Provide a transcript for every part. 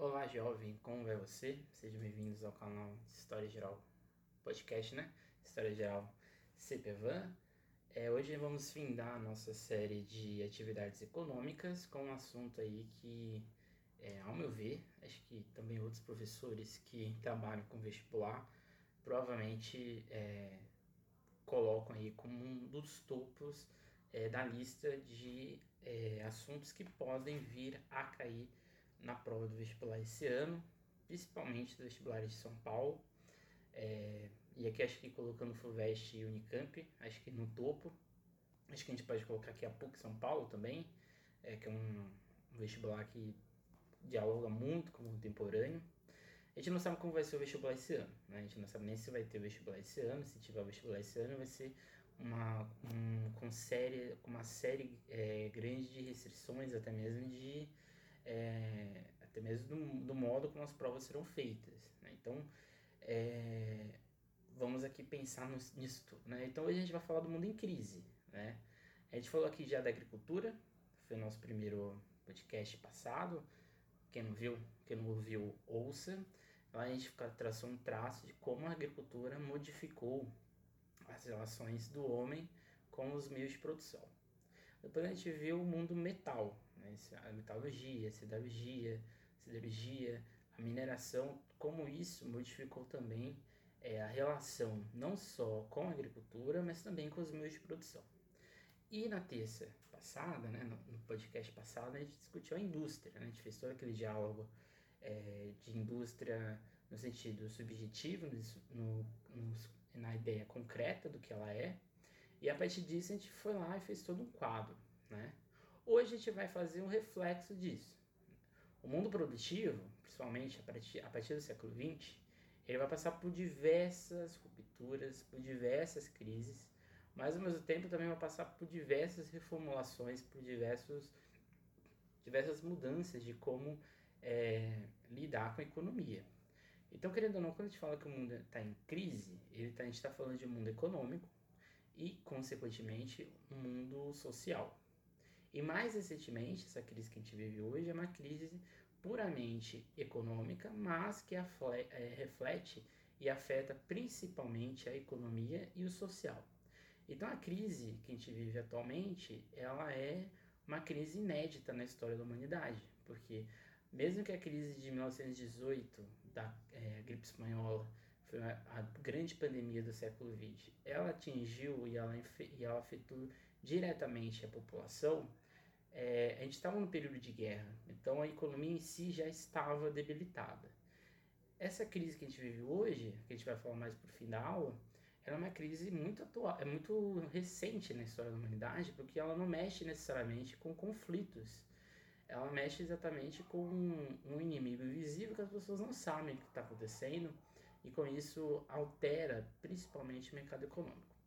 Olá, jovem, como vai você? Sejam bem-vindos ao canal História Geral Podcast, né? História Geral CPVAN. É, hoje vamos findar a nossa série de atividades econômicas com um assunto aí que, é, ao meu ver, acho que também outros professores que trabalham com vestibular provavelmente é, colocam aí como um dos topos é, da lista de é, assuntos que podem vir a cair na prova do vestibular esse ano, principalmente do vestibular de São Paulo. É, e aqui acho que colocando FUVEST e Unicamp, acho que no topo. Acho que a gente pode colocar aqui a PUC São Paulo também, é, que é um, vestibular que dialoga muito com o contemporâneo. A gente não sabe como vai ser o vestibular esse ano, né? A gente não sabe nem se vai ter o vestibular esse ano, se tiver o vestibular esse ano, vai ser uma, um, com, série, uma série é, grande de restrições, até mesmo de é, até mesmo do, do, modo como as provas serão feitas. Né? Então, é, vamos aqui pensar nisso tudo. Né? Então, hoje a gente vai falar do mundo em crise. Né? A gente falou aqui já da agricultura, foi o nosso primeiro podcast passado. Quem não viu, quem não ouviu, ouça. Lá a gente traçou um traço de como a agricultura modificou as relações do homem com os meios de produção. Depois a gente viu o mundo metal, né? a metalurgia, a siderurgia, siderurgia, a mineração, como isso modificou também é, a relação não só com a agricultura, mas também com os meios de produção. E na terça passada, né, no, podcast passado, a gente discutiu a indústria, né? a gente fez todo aquele diálogo é, de indústria no sentido subjetivo, no, no, na ideia concreta do que ela é, e a partir disso a gente foi lá e fez todo um quadro, né? Hoje a gente vai fazer um reflexo disso. O mundo produtivo, principalmente a partir, do século XX, ele vai passar por diversas rupturas, por diversas crises, mas ao mesmo tempo também vai passar por diversas reformulações, por diversos, diversas mudanças de como é, lidar com a economia. Então, querendo ou não, quando a gente fala que o mundo está em crise, ele tá, a gente está falando de um mundo econômico, e, consequentemente, um mundo social. E mais recentemente, essa crise que a gente vive hoje é uma crise puramente econômica, mas que é, reflete e afeta principalmente a economia e o social. Então a crise que a gente vive atualmente, ela é uma crise inédita na história da humanidade, porque mesmo que a crise de 1918 da é, gripe espanhola foi a grande pandemia do século XX, ela atingiu e ela, e ela afetou diretamente a população, é, a gente estava no período de guerra, então a economia em si já estava debilitada. Essa crise que a gente vive hoje, que a gente vai falar mais para o aula, ela é uma crise muito atual, é muito recente na história da humanidade, porque ela não mexe necessariamente com conflitos. Ela mexe exatamente com um inimigo invisível que as pessoas não sabem o que está acontecendo e com isso altera principalmente o mercado econômico.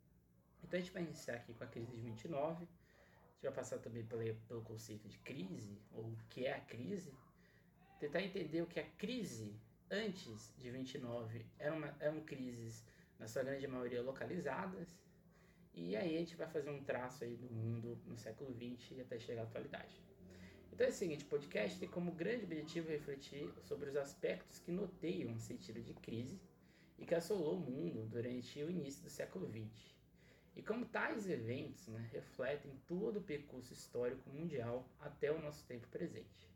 Então a gente vai iniciar aqui com a crise de 29, a gente vai passar também pelo, conceito de crise, ou o que é a crise, tentar entender o que é crise antes de 29 eram, uma, eram crises, na sua grande maioria, localizadas, e aí a gente vai fazer um traço aí do mundo no século XX e até chegar à atualidade. Então é o seguinte, o podcast tem como grande objetivo refletir sobre os aspectos que noteiam um sentido de crise e que assolou o mundo durante o início do século XX. E como tais eventos né, refletem todo o percurso histórico mundial até o nosso tempo presente.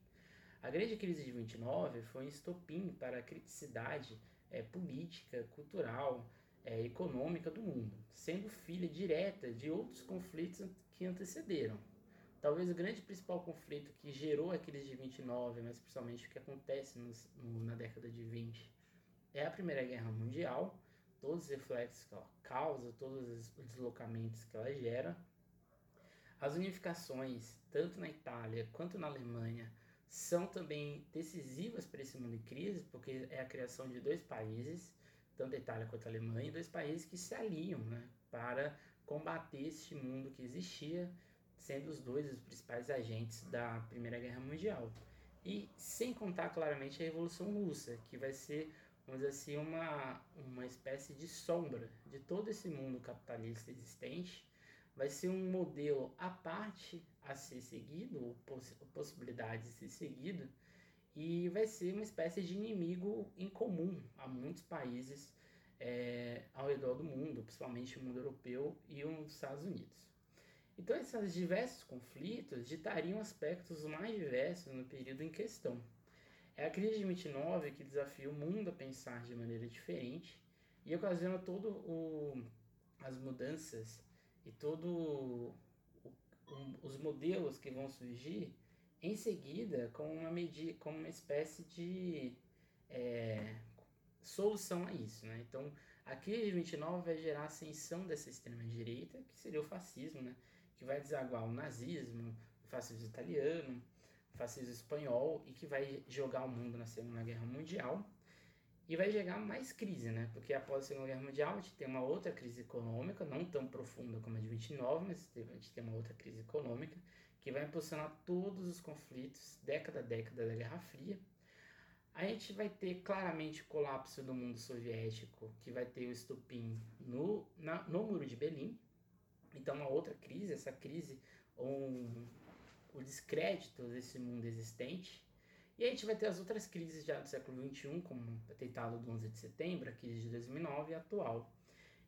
A grande crise de 29 foi um estopim para a criticidade é, política, cultural, é, econômica do mundo, sendo filha direta de outros conflitos que antecederam, Talvez o grande principal conflito que gerou a crise de 29, mas principalmente o que acontece no, na década de 20, é a Primeira Guerra Mundial, todos os reflexos que ela causa, todos os deslocamentos que ela gera. As unificações, tanto na Itália quanto na Alemanha, são também decisivas para esse mundo em crise, porque é a criação de dois países, tanto a Itália quanto a Alemanha, dois países que se aliam né, para combater este mundo que existia sendo os dois os principais agentes da Primeira Guerra Mundial. E sem contar claramente a Revolução Russa, que vai ser, dizer assim, uma, uma espécie de sombra de todo esse mundo capitalista existente. Vai ser um modelo à parte a ser seguido, ou poss possibilidade de ser seguido, e vai ser uma espécie de inimigo em comum a muitos países é, ao redor do mundo, principalmente o mundo europeu e os Estados Unidos. Então, esses diversos conflitos ditariam aspectos mais diversos no período em questão. É a crise de 29 que desafia o mundo a pensar de maneira diferente e ocasiona todo o, as mudanças e todo os modelos que vão surgir em seguida com uma medida, com uma espécie de é, solução a isso, né? Então, a crise de 29 vai gerar a ascensão dessa extrema direita, que seria o fascismo, né? Que vai desaguar o nazismo, o fascismo italiano, o fascismo espanhol e que vai jogar o mundo na Segunda Guerra Mundial. E vai gerar mais crise, né? Porque após a Segunda Guerra Mundial a gente tem uma outra crise econômica, não tão profunda como a de 29, mas a gente tem uma outra crise econômica que vai impulsionar todos os conflitos, década a década da Guerra Fria. A gente vai ter claramente o colapso do mundo soviético, que vai ter o estupim no, na, no Muro de Berlim. Então, uma outra crise, essa crise, um, o descrédito desse mundo existente. E a gente vai ter as outras crises já do século XXI, como o atentado do 11 de setembro, a crise de 2009 e a atual.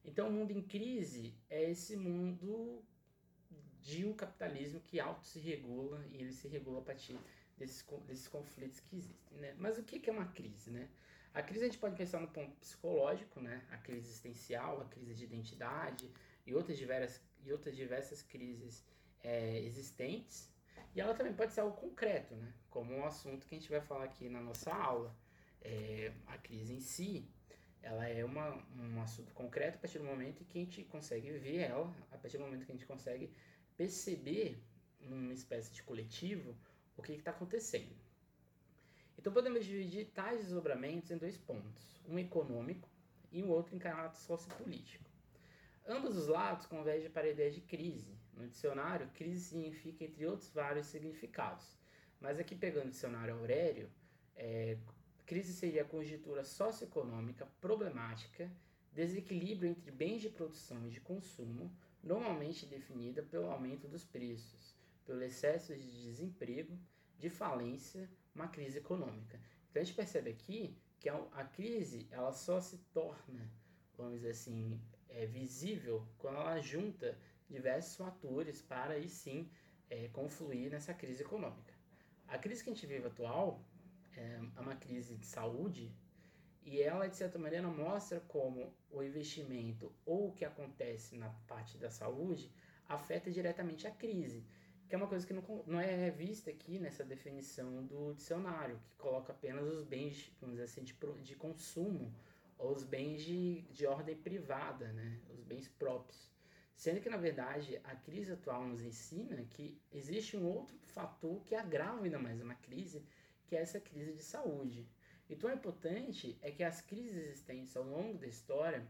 Então, o mundo em crise é esse mundo de um capitalismo que auto se regula e ele se regula a partir desses, desses conflitos que existem, né? Mas o que é uma crise, né? A crise a gente pode pensar no ponto psicológico, né? A crise existencial, a crise de identidade e outras diversas, e outras diversas crises é, existentes. E ela também pode ser algo concreto, né? Como um assunto que a gente vai falar aqui na nossa aula. É, a crise em si, ela é uma, um assunto concreto a partir do momento que a gente consegue ver ela, a partir do momento que a gente consegue perceber, numa espécie de coletivo, o que está acontecendo. Então podemos dividir tais desdobramentos em dois pontos, um econômico e o outro em caráter sociopolítico. Ambos os lados convergem para a ideia de crise. No dicionário, crise significa, entre outros, vários significados. Mas aqui pegando o dicionário Aurélio, é, crise seria a conjuntura socioeconômica problemática, desequilíbrio entre bens de produção e de consumo, normalmente definida pelo aumento dos preços, pelo excesso de desemprego, de falência, uma crise econômica. Então a gente percebe aqui que a, crise ela só se torna, vamos dizer assim, é, visível quando ela junta diversos fatores para aí sim é, confluir nessa crise econômica. A crise que a gente vive atual é, é uma crise de saúde e ela, de certa maneira, mostra como o investimento ou o que acontece na parte da saúde afeta diretamente a crise, que é uma coisa que não, não é vista aqui nessa definição do dicionário, que coloca apenas os bens, vamos dizer assim, de, de consumo, ou os bens de, de ordem privada, né? os bens próprios. Sendo que, na verdade, a crise atual nos ensina que existe um outro fator que agrava ainda mais uma crise, que é essa crise de saúde. Então, o importante é que as crises existentes ao longo da história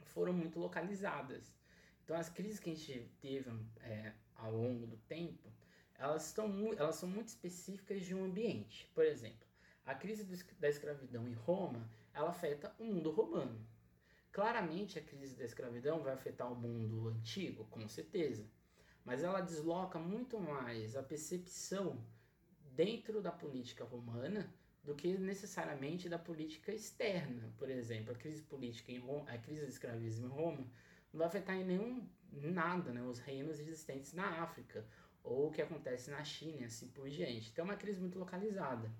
foram muito localizadas. Então, as crises que a gente teve é, ao longo do tempo, elas, estão, elas são muito específicas de um ambiente. Por exemplo, a crise da escravidão em Roma, ela afeta o mundo romano. Claramente, a crise da escravidão vai afetar o mundo antigo, com certeza. Mas ela desloca muito mais a percepção dentro da política romana do que necessariamente da política externa. Por exemplo, a crise política em Roma, a crise do escravismo em Roma não vai afetar em nenhum nada, né, os reinos existentes na África ou o que acontece na China, assim por diante. Então é uma crise muito localizada.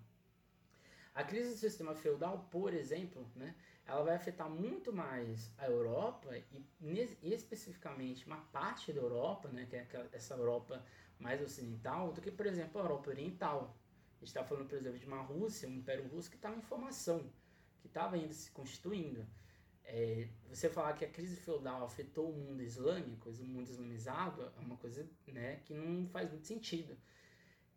A crise do sistema feudal, por exemplo, né, ela vai afetar muito mais a Europa e, especificamente uma parte da Europa, né, que é essa Europa mais ocidental, do que, por exemplo, a Europa oriental. A gente está falando, por exemplo, de uma Rússia, um Império Russo que estava em formação, que estava ainda se constituindo. É, você falar que a crise feudal afetou o mundo islâmico, o mundo islamizado, é uma coisa né, que não faz muito sentido.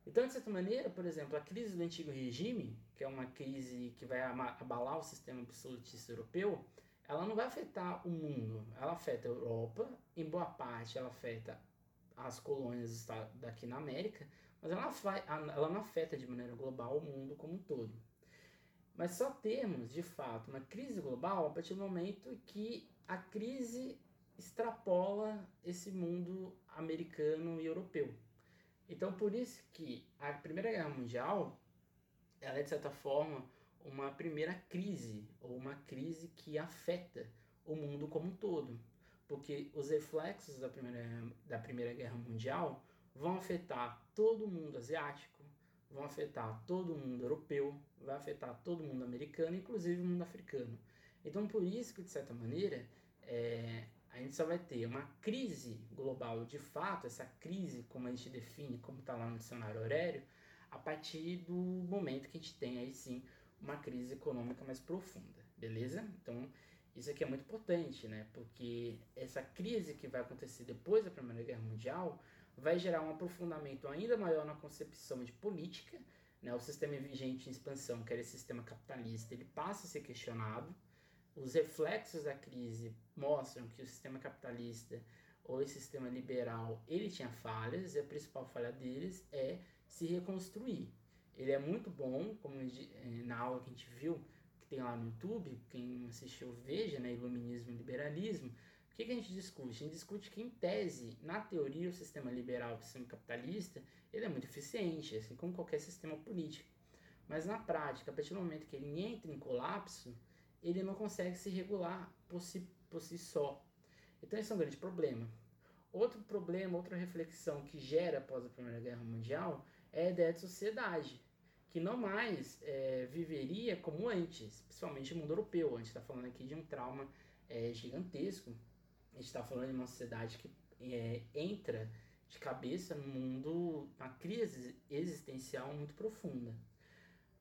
Então, de certa maneira, por exemplo, a crise do antigo regime, que é uma crise que vai abalar o sistema absolutista europeu, ela não vai afetar o mundo, ela afeta a Europa, em boa parte ela afeta as colônias daqui na América, mas ela, ela não afeta de maneira global o mundo como um todo. Mas só temos, de fato, uma crise global a partir do momento que a crise extrapola esse mundo americano e europeu. Então, por isso que a Primeira Guerra Mundial ela é de certa forma uma primeira crise, ou uma crise que afeta o mundo como um todo. Porque os reflexos da Primeira, da primeira Guerra Mundial vão afetar todo o mundo asiático, vão afetar todo o mundo europeu, vai afetar todo o mundo americano, inclusive o mundo africano. Então, por isso que, de certa maneira, é, a gente só vai ter uma crise global de fato, essa crise, como a gente define, como está lá no dicionário Aurélio, a partir do momento que a gente tem aí sim uma crise econômica mais profunda, beleza? Então, isso aqui é muito importante, né? Porque essa crise que vai acontecer depois da Primeira Guerra Mundial vai gerar um aprofundamento ainda maior na concepção de política, né? O sistema vigente em expansão, que era esse sistema capitalista, ele passa a ser questionado. Os reflexos da crise mostram que o sistema capitalista ou esse sistema liberal, ele tinha falhas, e a principal falha deles é se reconstruir. Ele é muito bom, como eh, na aula que a gente viu, que tem lá no YouTube, quem assistiu veja, né, Iluminismo e Liberalismo, o que, que a gente discute? A gente discute que, em tese, na teoria, o sistema liberal, o sistema capitalista, ele é muito eficiente, assim como qualquer sistema político. Mas na prática, a partir do momento que ele entra em colapso, ele não consegue se regular por si, por si só. Então esse é um grande problema. Outro problema, outra reflexão que gera após a Primeira Guerra Mundial é a ideia de sociedade, que não mais é, viveria como antes, principalmente no mundo europeu. A gente está falando aqui de um trauma é, gigantesco. A gente está falando de uma sociedade que é, entra de cabeça no mundo, uma crise existencial muito profunda.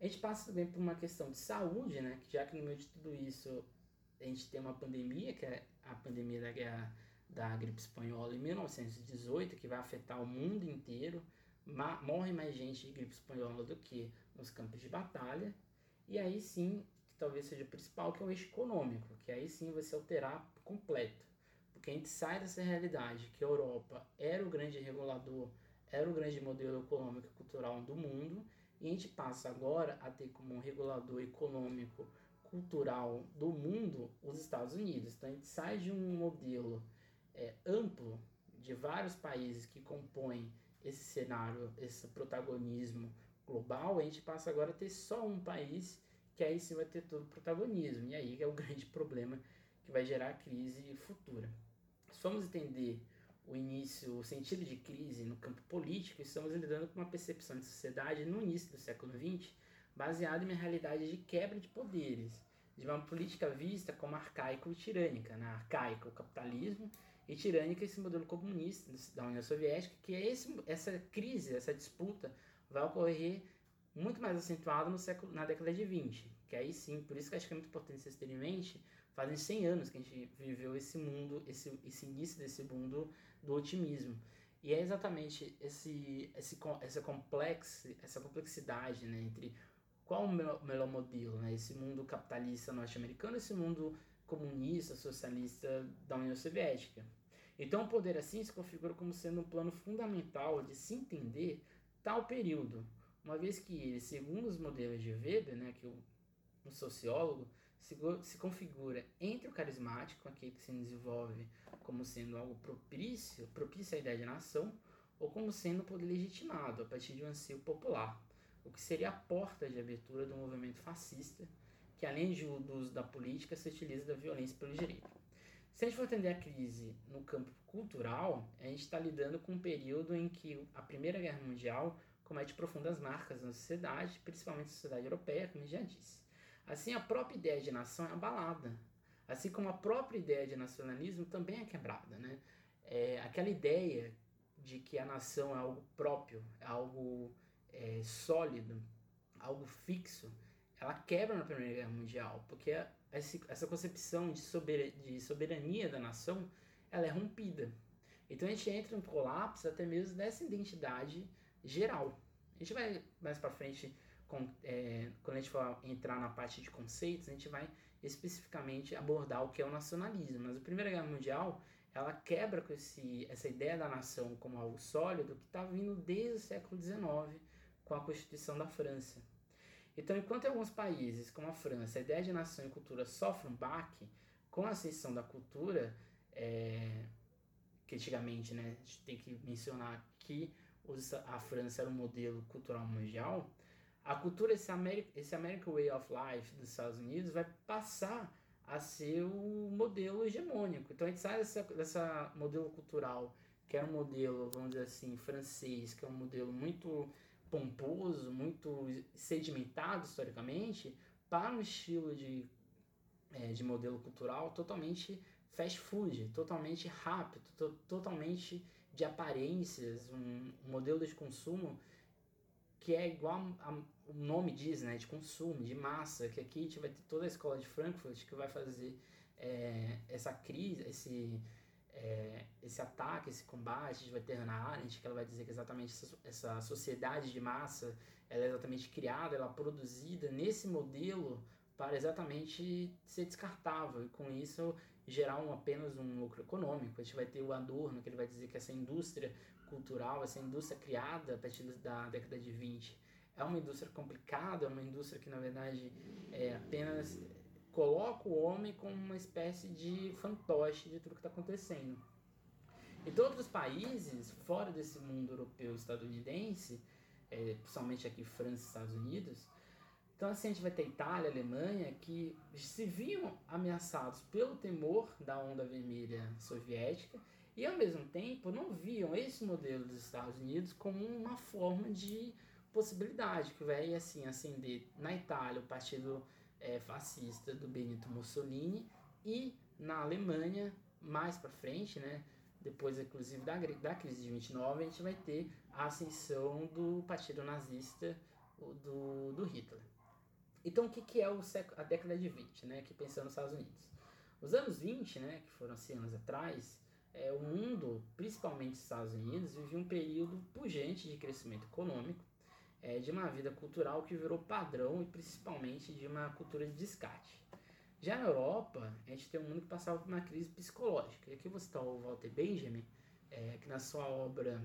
A gente passa também por uma questão de saúde, né? Que já que no meio de tudo isso a gente tem uma pandemia, que é a pandemia da guerra da gripe espanhola em 1918, que vai afetar o mundo inteiro morre mais gente de gripe espanhola do que nos campos de batalha. E aí sim, que talvez seja o principal, que é o eixo econômico, que aí sim vai se alterar completo. Porque a gente sai dessa realidade que a Europa era o grande regulador, era o grande modelo econômico e cultural do mundo, e a gente passa agora a ter como um regulador econômico cultural do mundo os Estados Unidos. Então a gente sai de um modelo é, amplo de vários países que compõem esse cenário, esse protagonismo global, a gente passa agora a ter só um país que aí sim vai ter todo o protagonismo. E aí é o grande problema que vai gerar crise futura. Se formos entender o início, o sentido de crise no campo político, estamos lidando com uma percepção de sociedade no início do século XX baseada em uma realidade de quebra de poderes, de uma política vista como arcaico e tirânica. Né? Arcaico, o capitalismo, e tirânica esse modelo comunista da União Soviética, que é esse, essa crise, essa disputa vai ocorrer muito mais acentuado no século, na década de 20, que aí sim, por isso que acho que é muito importante vocês terem em mente, fazem 100 anos que a gente viveu esse mundo, esse, esse início desse mundo do otimismo. E é exatamente esse, esse, essa, complex, essa complexidade né, entre qual o melhor, modelo, né, esse mundo capitalista norte-americano esse mundo comunista, socialista da União Soviética. Então, o poder assim se configura como sendo um plano fundamental de se entender tal período, uma vez que ele, segundo os modelos de Weber, né, que o, o sociólogo, se, se configura entre o carismático, aquele que se desenvolve como sendo algo propício, propício à ideia de nação, ou como sendo poder legitimado a partir de um anseio popular, o que seria a porta de abertura do movimento fascista, que além de, do uso da política, se utiliza da violência pelo direito. Se a gente for entender a crise no campo cultural, a gente está lidando com um período em que a Primeira Guerra Mundial comete profundas marcas na sociedade, principalmente na sociedade europeia, como já disse. Assim, a própria ideia de nação é abalada, assim como a própria ideia de nacionalismo também é quebrada. Né? É, aquela ideia de que a nação é algo próprio, é algo é, sólido, algo fixo, ela quebra na Primeira Guerra Mundial, porque essa concepção de, de soberania da nação ela é rompida. Então a gente entra em colapso até mesmo dessa identidade geral. A gente vai mais para frente, com, é, quando a gente for entrar na parte de conceitos, a gente vai especificamente abordar o que é o nacionalismo. Mas a Primeira Guerra Mundial ela quebra com esse, essa ideia da nação como algo sólido que está vindo desde o século XIX com a Constituição da França. Então, enquanto em alguns países, como a França, a ideia de nação e cultura sofre um baque, com a ascensão da cultura, é, que antigamente né, a gente tem que mencionar que os, a França era um modelo cultural mundial, a cultura, esse, Ameri esse American Way of Life dos Estados Unidos vai passar a ser o modelo hegemônico. Então a gente sai dessa, dessa modelo cultural, que era um modelo, vamos dizer assim, francês, que é um modelo muito pomposo, muito sedimentado historicamente, para um estilo de, é, de modelo cultural totalmente fast food, totalmente rápido, to totalmente de aparências, um, modelo de consumo que é igual a, a, o nome diz, né, de consumo, de massa, que aqui a gente vai ter toda a escola de Frankfurt que vai fazer é, essa crise, esse, é, esse ataque, esse combate, a gente vai ter Hannah Arendt, que ela vai dizer que exatamente essa, essa sociedade de massa, ela é exatamente criada, ela é produzida nesse modelo para exatamente ser descartável e com isso gerar um, apenas um lucro econômico. A gente vai ter o Adorno, que ele vai dizer que essa indústria cultural, essa indústria criada a partir da década de 20, é uma indústria complicada, é uma indústria que na verdade é apenas coloca o homem como uma espécie de fantoche de tudo que está acontecendo. Em todos os países, fora desse mundo europeu estadunidense, é, principalmente aqui França e Estados Unidos, então assim a gente vai ter Itália, Alemanha, que se viam ameaçados pelo temor da onda vermelha soviética e ao mesmo tempo não viam esse modelo dos Estados Unidos como uma forma de possibilidade que vai assim acender na Itália o partido é, fascista do Benito Mussolini e na Alemanha mais para frente, né, depois inclusive da, da crise de 29, a gente vai ter a ascensão do partido nazista do, do Hitler. Então o que, que é o século, a década de 20, né, aqui pensando nos Estados Unidos? Os anos 20, né, que foram 100 anos atrás, é, o mundo, principalmente os Estados Unidos, vivia um período pujante de crescimento econômico, é, de uma vida cultural que virou padrão e principalmente de uma cultura de descarte. Já na Europa, a gente tem um mundo que passava por uma crise psicológica. E aqui vou citar o Walter Benjamin, é, que na sua obra,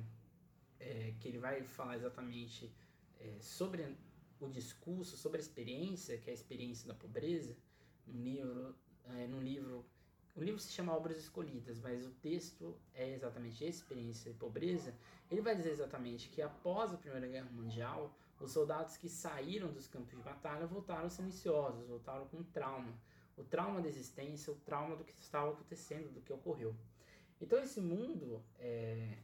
é, que ele vai falar exatamente é, sobre o discurso, sobre a experiência, que é a experiência da pobreza, um livro, é, num livro o livro se chama Obras Escolhidas, mas o texto é exatamente Experiência e Pobreza. Ele vai dizer exatamente que após a Primeira Guerra Mundial, os soldados que saíram dos campos de batalha voltaram silenciosos, voltaram com trauma. O trauma da existência, o trauma do que estava acontecendo, do que ocorreu. Então esse mundo, é,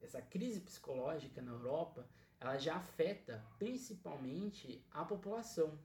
essa crise psicológica na Europa, ela já afeta principalmente a população.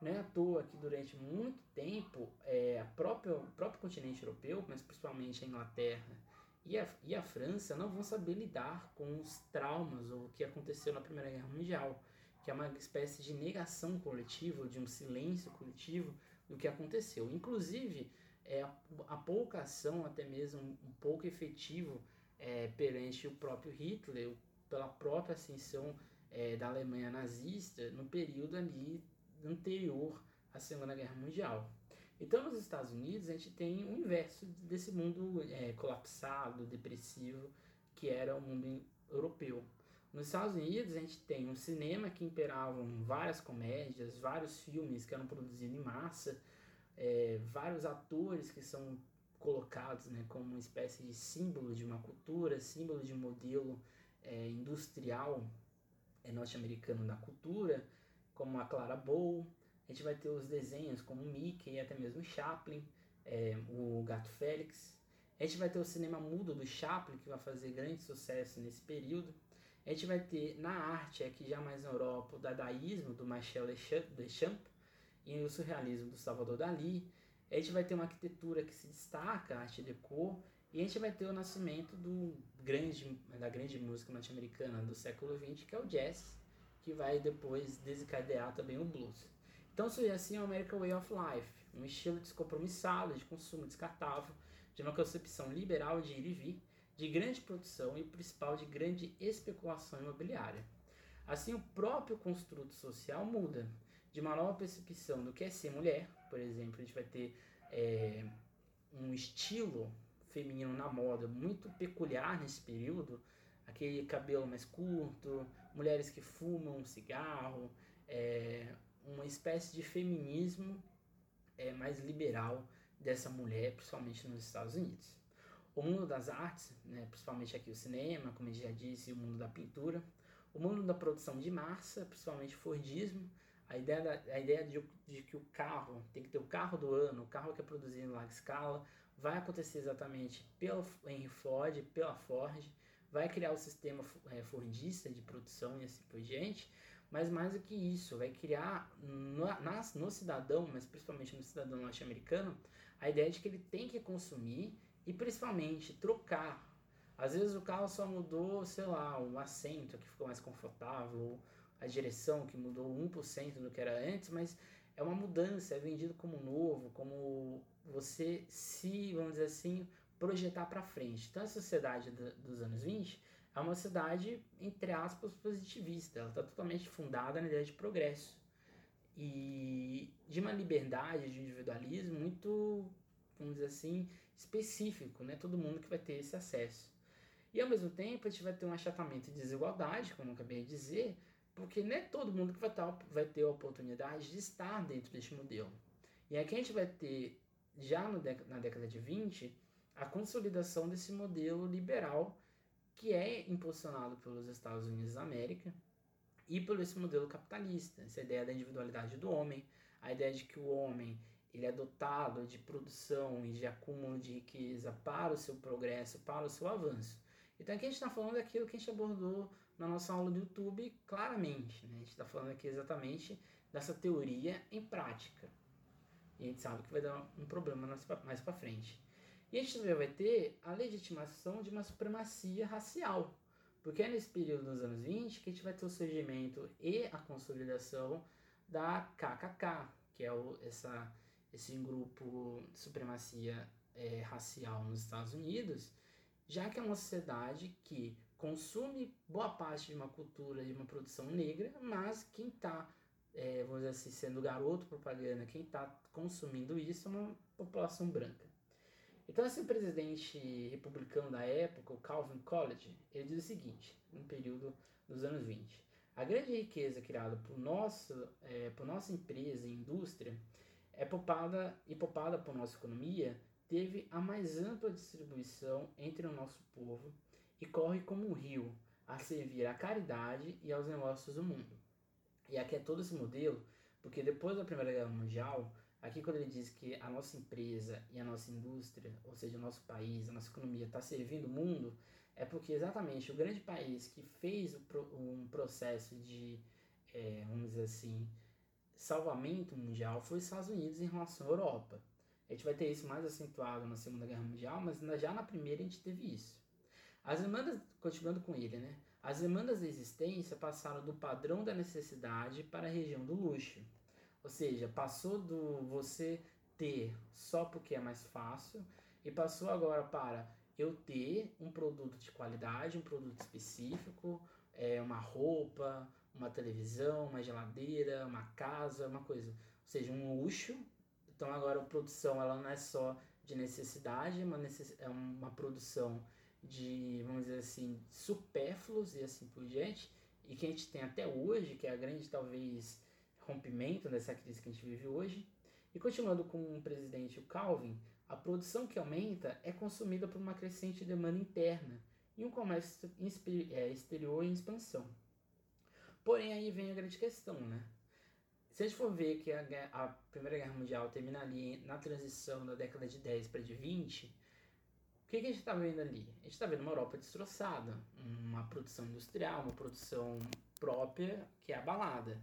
Não é à toa que durante muito tempo é, a própria, o próprio continente europeu, mas principalmente a Inglaterra e a, e a França, não vão saber lidar com os traumas ou o que aconteceu na Primeira Guerra Mundial, que é uma espécie de negação coletiva, de um silêncio coletivo do que aconteceu. Inclusive, é, a, a pouca ação, até mesmo um pouco efetivo é, perante o próprio Hitler, pela própria ascensão é, da Alemanha nazista no período ali anterior à Segunda Guerra Mundial. Então, nos Estados Unidos, a gente tem o inverso desse mundo é, colapsado, depressivo, que era o mundo europeu. Nos Estados Unidos, a gente tem um cinema que imperavam várias comédias, vários filmes que eram produzidos em massa, é, vários atores que são colocados né, como uma espécie de símbolo de uma cultura, símbolo de um modelo é, industrial é, norte-americano da cultura como a Clara Bow. A gente vai ter os desenhos como Mickey e até mesmo Chaplin, é, o Gato Félix. A gente vai ter o cinema mudo do Chaplin, que vai fazer grande sucesso nesse período. A gente vai ter na arte, aqui já mais na Europa, o dadaísmo do Marcel Deschamps e o surrealismo do Salvador Dali. A gente vai ter uma arquitetura que se destaca, a arte deco, e a gente vai ter o nascimento do grande, da grande música norte-americana do século XX, que é o jazz, que vai depois desencadear também o blues. Então surge assim o American Way of Life, um estilo descompromissado de consumo descartável, de uma concepção liberal de ir e vir, de grande produção e principal de grande especulação imobiliária. Assim, o próprio construto social muda, de uma nova percepção do que é ser mulher, por exemplo, a gente vai ter é, um estilo feminino na moda muito peculiar nesse período, aquele cabelo mais curto, mulheres que fumam cigarro, é, uma espécie de feminismo é, mais liberal dessa mulher, principalmente nos Estados Unidos. O mundo das artes, né, principalmente aqui o cinema, como eu já disse, o mundo da pintura, o mundo da produção de massa, principalmente Fordismo, a ideia, da, a ideia de, de, que o carro tem que ter o carro do ano, o carro que é produzido em larga escala, vai acontecer exatamente pelo Henry Ford, pela Ford, vai criar o sistema é, Fordista de produção e assim por diante, mas mais do que isso, vai criar no, na, no cidadão, mas principalmente no cidadão norte-americano, a ideia de que ele tem que consumir e principalmente trocar. Às vezes o carro só mudou, sei lá, o assento que ficou mais confortável, a direção que mudou 1% do que era antes, mas é uma mudança, é vendido como novo, como você se, vamos dizer assim, projetar para frente. Então a sociedade dos anos 20 é uma sociedade, entre aspas, positivista. Ela está totalmente fundada na ideia de progresso. E de uma liberdade, de individualismo muito, vamos dizer assim, específico, né? Todo mundo que vai ter esse acesso. E ao mesmo tempo a gente vai ter um achatamento de desigualdade, como eu acabei de dizer, porque não é todo mundo que vai, tá, vai ter a oportunidade de estar dentro deste modelo. E aqui a gente vai ter, já no, na década de 20, a consolidação desse modelo liberal que é impulsionado pelos Estados Unidos da América e pelo esse modelo capitalista, essa ideia da individualidade do homem, a ideia de que o homem ele é dotado de produção e de acúmulo de riqueza para o seu progresso, para o seu avanço. Então aqui a gente está falando daquilo que a gente abordou na nossa aula do YouTube claramente. Né? A gente está falando aqui exatamente dessa teoria em prática. E a gente sabe que vai dar um problema mais para frente. E a gente também vai ter a legitimação de uma supremacia racial. Porque é nesse período dos anos 20 que a gente vai ter o surgimento e a consolidação da KKK, que é o, essa, esse grupo de supremacia é, racial nos Estados Unidos, já que é uma sociedade que consome boa parte de uma cultura, de uma produção negra, mas quem está, é, vamos dizer assim, sendo garoto propaganda, quem está consumindo isso é uma população branca. Então, esse presidente republicano da época, o Calvin Coolidge, ele diz o seguinte, no período dos anos 20. A grande riqueza criada por, nosso, é, por nossa empresa e indústria é poupada e poupada por nossa economia teve a mais ampla distribuição entre o nosso povo e corre como um rio a servir à caridade e aos negócios do mundo. E aqui é todo esse modelo, porque depois da Primeira Guerra Mundial, aqui quando ele diz que a nossa empresa e a nossa indústria, ou seja, o nosso país, a nossa economia está servindo o mundo, é porque exatamente o grande país que fez um processo de, é, vamos dizer assim, salvamento mundial foi os Estados Unidos em relação à Europa. A gente vai ter isso mais acentuado na Segunda Guerra Mundial, mas já na primeira a gente teve isso. As demandas, continuando com ele, né? As demandas da existência passaram do padrão da necessidade para a região do luxo. Ou seja, passou do você ter só porque é mais fácil e passou agora para eu ter um produto de qualidade, um produto específico, é, uma roupa, uma televisão, uma geladeira, uma casa, uma coisa. Ou seja, um luxo. Então agora a produção ela não é só de necessidade, é uma, necess... é uma produção de, vamos dizer assim, supérfluos e assim por diante, e que a gente tem até hoje, que é a grande, talvez, rompimento dessa crise que a gente vive hoje. E continuando com o presidente o Calvin, a produção que aumenta é consumida por uma crescente demanda interna e um comércio é, exterior em expansão. Porém, aí vem a grande questão, né? Se a gente for ver que a, a Primeira Guerra Mundial termina ali na transição da década de 10 para de 20, o que, que a gente está vendo ali? A gente está vendo uma Europa destroçada, uma produção industrial, uma produção própria que é abalada.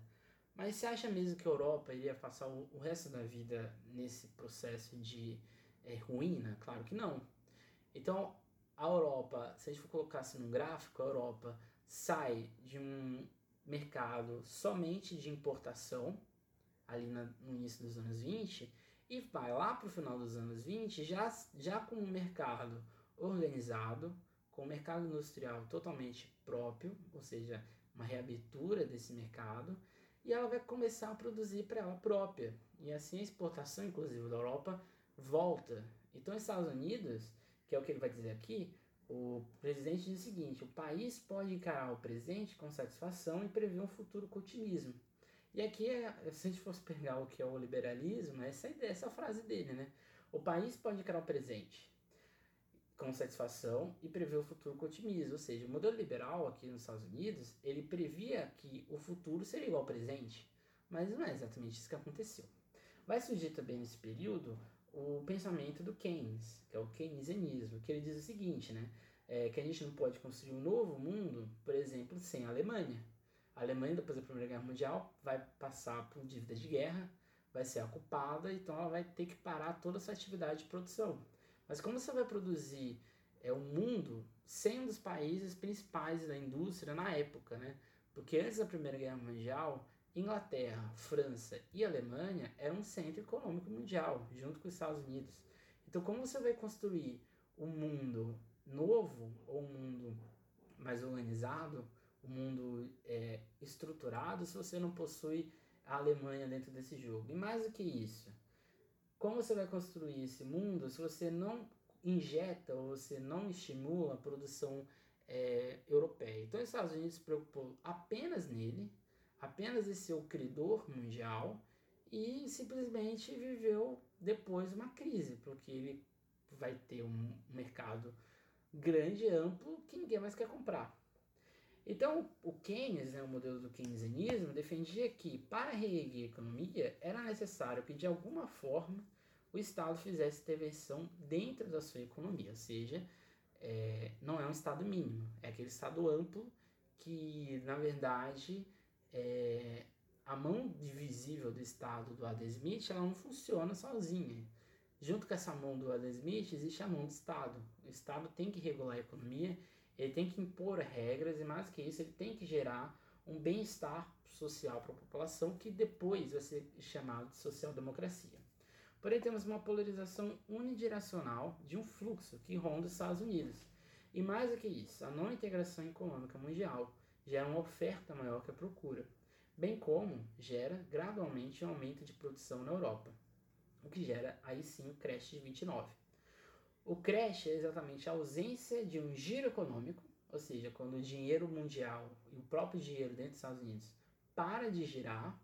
Mas você acha mesmo que a Europa iria passar o, resto da vida nesse processo de é, ruína? Claro que não. Então, a Europa, se a gente for colocar assim no gráfico, a Europa sai de um mercado somente de importação, ali na, no início dos anos 20, e vai lá para o final dos anos 20 já, já com um mercado organizado, com o um mercado industrial totalmente próprio, ou seja, uma reabertura desse mercado, e ela vai começar a produzir para ela própria. E assim a exportação, inclusive, da Europa volta. Então, os Estados Unidos, que é o que ele vai dizer aqui, o presidente diz o seguinte: o país pode encarar o presente com satisfação e prever um futuro com otimismo. E aqui, é, se a gente fosse pegar o que é o liberalismo, essa é essa frase dele, né? O país pode criar o presente. Com satisfação e prevê o futuro com otimismo. Ou seja, o modelo liberal aqui nos Estados Unidos, ele previa que o futuro seria igual ao presente, mas não é exatamente isso que aconteceu. Vai surgir também nesse período o pensamento do Keynes, que é o keynesianismo, que ele diz o seguinte, né? É, que a gente não pode construir um novo mundo, por exemplo, sem a Alemanha. A Alemanha, depois da Primeira Guerra Mundial, vai passar por dívida de guerra, vai ser ocupada, então ela vai ter que parar toda essa atividade de produção. Mas como você vai produzir é, mundo sem um dos países principais da indústria na época, né? Porque antes da Primeira Guerra Mundial, Inglaterra, França e Alemanha eram um centro econômico mundial, junto com os Estados Unidos. Então, como você vai construir um mundo novo ou um mundo mais organizado, um mundo é, estruturado, se você não possui a Alemanha dentro desse jogo? E mais do que isso, como você vai construir esse mundo se você não injeta ou você não estimula a produção é, europeia? Então, os Estados Unidos se preocupou apenas nele apenas esse seu credor mundial e simplesmente viveu depois uma crise, porque ele vai ter um mercado grande, amplo, que ninguém mais quer comprar. Então, o Keynes, né, o modelo do keynesianismo, defendia que para reerguer a economia era necessário que, de alguma forma, o Estado fizesse intervenção dentro da sua economia, ou seja, é, não é um Estado mínimo, é aquele Estado amplo que, na verdade, é, a mão divisível do Estado do Adam Smith ela não funciona sozinha. Junto com essa mão do Adam Smith existe a mão do Estado. O Estado tem que regular a economia, ele tem que impor regras e mais que isso, ele tem que gerar um bem-estar social para a população que depois vai ser chamado de social-democracia. Porém, temos uma polarização unidirecional de um fluxo que ronda os Estados Unidos. E mais do que isso, a não integração econômica mundial gera uma oferta maior que a procura, bem como gera gradualmente um aumento de produção na Europa, o que gera aí sim o crash de 29. O crash é exatamente a ausência de um giro econômico, ou seja, quando o dinheiro mundial e o próprio dinheiro dentro dos Estados Unidos para de girar,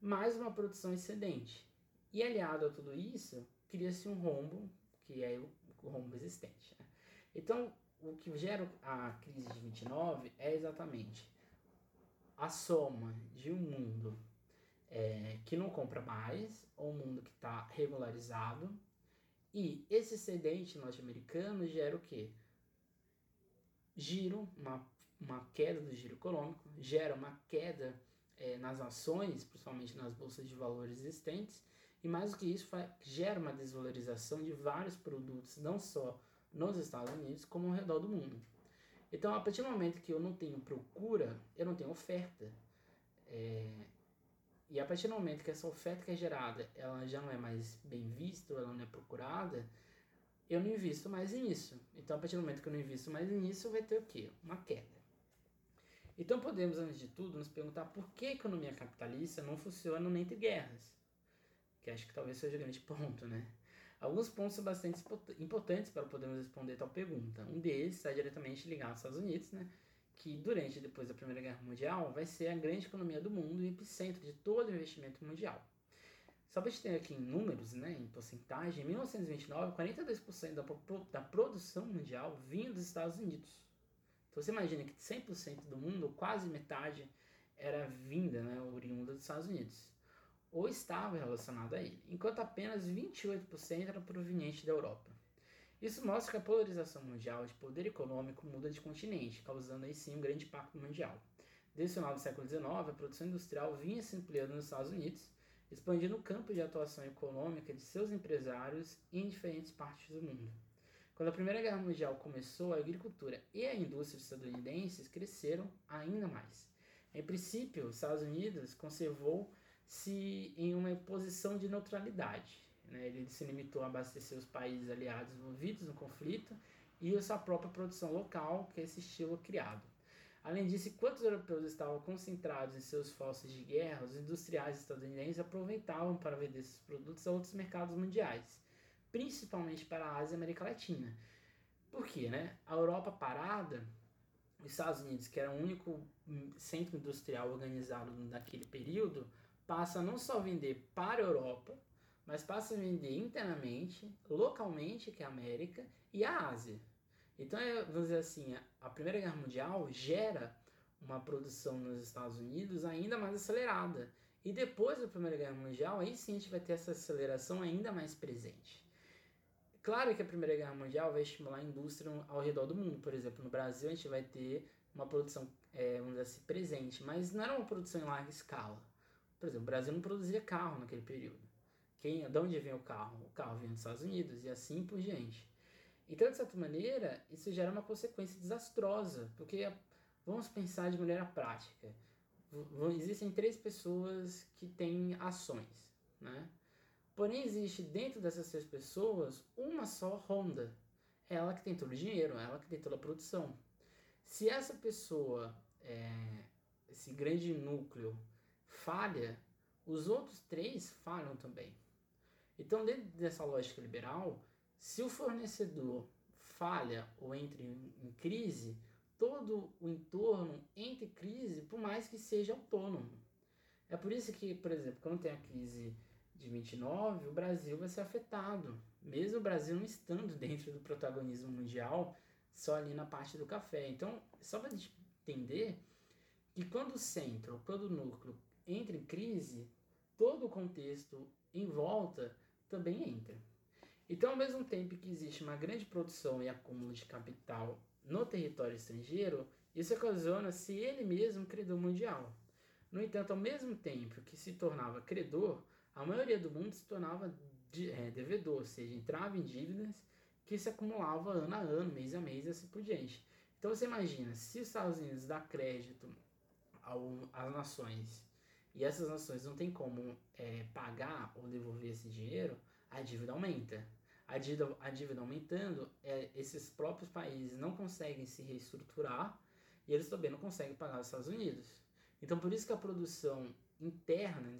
mais uma produção excedente. E aliado a tudo isso, cria-se um rombo, que é o rombo existente. Né? Então, o que gera a crise de 29 é exatamente a soma de um mundo é, que não compra mais, ou um mundo que está regularizado, e esse excedente norte-americano gera o quê? Giro, uma, uma queda do giro econômico, gera uma queda é, nas ações, principalmente nas bolsas de valores existentes, e mais do que isso, gera uma desvalorização de vários produtos, não só nos Estados Unidos como ao redor do mundo. Então, a partir do momento que eu não tenho procura, eu não tenho oferta. É... E a partir do momento que essa oferta que é gerada, ela já não é mais bem vista, ela não é procurada, eu não invisto mais nisso. Então, a partir do momento que eu não invisto mais nisso, vai ter o quê? Uma queda. Então, podemos, antes de tudo, nos perguntar por que a economia capitalista não funciona nem entre guerras. Que acho que talvez seja o grande ponto, né? Alguns pontos são bastante importantes para podermos responder tal pergunta. Um deles está diretamente ligado aos Estados Unidos, né, que durante e depois da Primeira Guerra Mundial vai ser a grande economia do mundo e epicentro de todo o investimento mundial. Só para a gente ter aqui em números, né, em porcentagem, em 1929, 42% da, da produção mundial vinha dos Estados Unidos. Então você imagina que 100% do mundo, quase metade, era vinda, né, oriunda dos Estados Unidos ou estava relacionado a ele, enquanto apenas 28% era proveniente da Europa. Isso mostra que a polarização mundial de poder econômico muda de continente, causando aí sim um grande impacto mundial. Desde o final do século XIX, a produção industrial vinha se ampliando nos Estados Unidos, expandindo o campo de atuação econômica de seus empresários em diferentes partes do mundo. Quando a Primeira Guerra Mundial começou, a agricultura e a indústria estadunidenses cresceram ainda mais. Em princípio, os Estados Unidos conservou se em uma posição de neutralidade. Né? Ele se limitou a abastecer os países aliados envolvidos no conflito e a sua própria produção local, que é esse estilo criado. Além disso, enquanto os europeus estavam concentrados em seus fósseis de guerra, os industriais estadunidenses aproveitavam para vender esses produtos a outros mercados mundiais, principalmente para a Ásia e América Latina. Por quê? Né? A Europa parada, os Estados Unidos, que era o único centro industrial organizado naquele período, passa a não só vender para a Europa, mas passa a vender internamente, localmente, que é a América, e a Ásia. Então, é, vamos dizer assim, a Primeira Guerra Mundial gera uma produção nos Estados Unidos ainda mais acelerada. E depois da Primeira Guerra Mundial, aí sim a gente vai ter essa aceleração ainda mais presente. Claro que a Primeira Guerra Mundial vai estimular a indústria ao redor do mundo. Por exemplo, no Brasil a gente vai ter uma produção, é, vamos dizer assim, presente, mas não era uma produção em larga escala. Por exemplo, o Brasil não produzia carro naquele período. Quem, de onde vem o carro? O carro vinha dos Estados Unidos e assim por diante. Então, de certa maneira, isso gera uma consequência desastrosa, porque vamos pensar de maneira prática. Existem três pessoas que têm ações, né? Porém, existe dentro dessas três pessoas uma só Honda. Ela que tem todo o dinheiro, ela que tem toda a produção. Se essa pessoa, é, esse grande núcleo, falha, os outros três falham também. Então, dentro dessa lógica liberal, se o fornecedor falha ou entra em, em crise, todo o entorno entra em crise, por mais que seja autônomo. É por isso que, por exemplo, quando tem a crise de 29, o Brasil vai ser afetado, mesmo o Brasil não estando dentro do protagonismo mundial, só ali na parte do café. Então, só para entender que quando o centro, quando o núcleo entra em crise, todo o contexto em volta também entra. Então, ao mesmo tempo que existe uma grande produção e acúmulo de capital no território estrangeiro, isso ocasiona se ele mesmo credor mundial. No entanto, ao mesmo tempo que se tornava credor, a maioria do mundo se tornava de, é, devedor, ou seja, entrava em dívidas que se acumulava ano a ano, mês a mês e assim por diante. Então você imagina, se os Estados Unidos dá crédito às nações e essas nações não têm como é, pagar ou devolver esse dinheiro, a dívida aumenta. A dívida, a dívida aumentando, é, esses próprios países não conseguem se reestruturar e eles também não conseguem pagar os Estados Unidos. Então, por isso que a produção interna,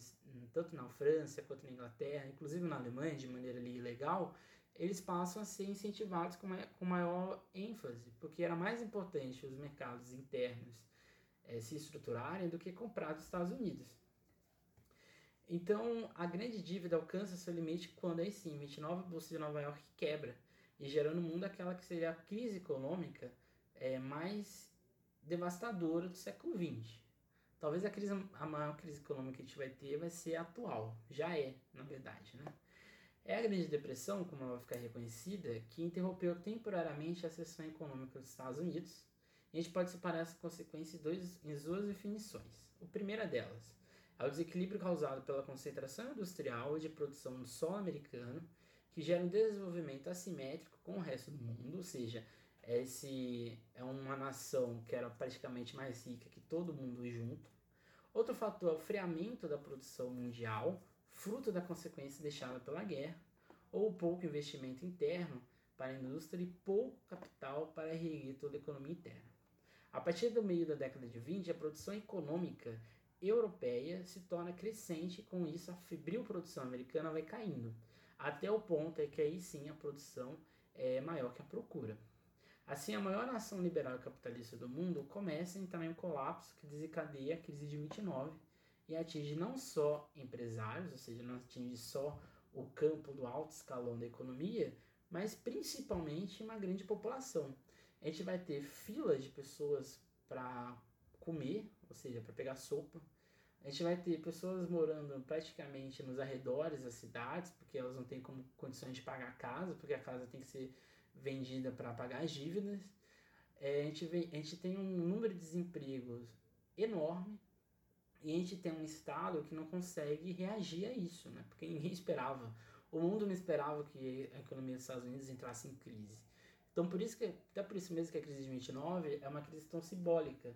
tanto na França quanto na Inglaterra, inclusive na Alemanha, de maneira ali ilegal, eles passam a ser incentivados com, com maior ênfase, porque era mais importante os mercados internos é, se estruturarem do que comprar dos Estados Unidos. Então, a grande dívida alcança seu limite quando aí sim, 29, a Bolsa de Nova York quebra, e gerando no mundo aquela que seria a crise econômica é, mais devastadora do século XX. Talvez a, crise, a maior crise econômica que a gente vai ter vai ser atual. Já é, na verdade, né? É a Grande Depressão, como ela vai ficar reconhecida, que interrompeu temporariamente a seção econômica dos Estados Unidos. E a gente pode separar essa consequência em, dois, em duas definições. A primeira delas é o desequilíbrio causado pela concentração industrial e de produção do solo americano, que gera um desenvolvimento assimétrico com o resto do mundo, ou seja, esse é uma nação que era praticamente mais rica que todo mundo junto. Outro fator é o freamento da produção mundial, fruto da consequência deixada pela guerra, ou pouco investimento interno para a indústria e pouco capital para reerguer toda a economia interna. A partir do meio da década de 20, a produção econômica europeia se torna crescente com isso a febril produção americana vai caindo, até o ponto é que aí sim a produção é maior que a procura. Assim, a maior nação liberal capitalista do mundo começa a entrar em um colapso que desencadeia a crise de 29 e atinge não só empresários, ou seja, não atinge só o campo do alto escalão da economia, mas principalmente uma grande população. A gente vai ter filas de pessoas para comer, ou seja, para pegar sopa. A gente vai ter pessoas morando praticamente nos arredores das cidades, porque elas não têm como condições de pagar a casa, porque a casa tem que ser vendida para pagar as dívidas. É, a, gente vê, a gente tem um número de desempregos enorme e a gente tem um Estado que não consegue reagir a isso, né? porque ninguém esperava. O mundo não esperava que a economia dos Estados Unidos entrasse em crise. Então, por isso que, até por isso mesmo que a crise de 29 é uma crise tão simbólica.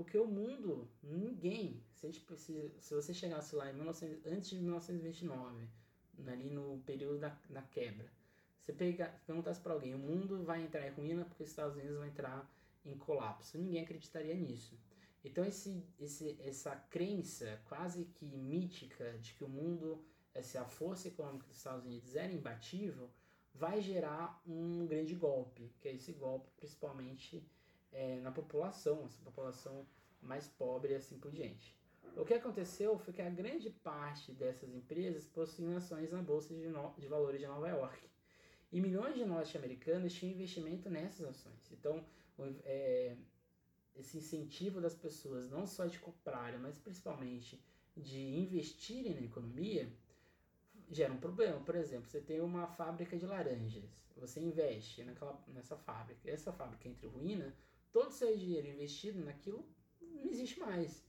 Porque o mundo, ninguém, se, a precisa, se você chegasse lá em 19, antes de 1929, ali no período da, da quebra, você pegar, perguntasse para alguém, o mundo vai entrar em ruína porque os Estados Unidos vão entrar em colapso. Ninguém acreditaria nisso. Então esse, esse, essa crença quase que mítica de que o mundo, essa força econômica dos Estados Unidos era imbatível, vai gerar um grande golpe, que é esse golpe principalmente é, na população, essa população mais pobre e assim por diante. O que aconteceu foi que a grande parte dessas empresas possuíam ações na Bolsa de, no... de Valores de Nova York. E milhões de norte-americanos tinham investimento nessas ações. Então, é, esse incentivo das pessoas, não só de comprarem, mas principalmente de investirem na economia, gera um problema. Por exemplo, você tem uma fábrica de laranjas, você investe naquela, nessa fábrica, essa fábrica entre ruína, todo o seu dinheiro investido naquilo não existe mais.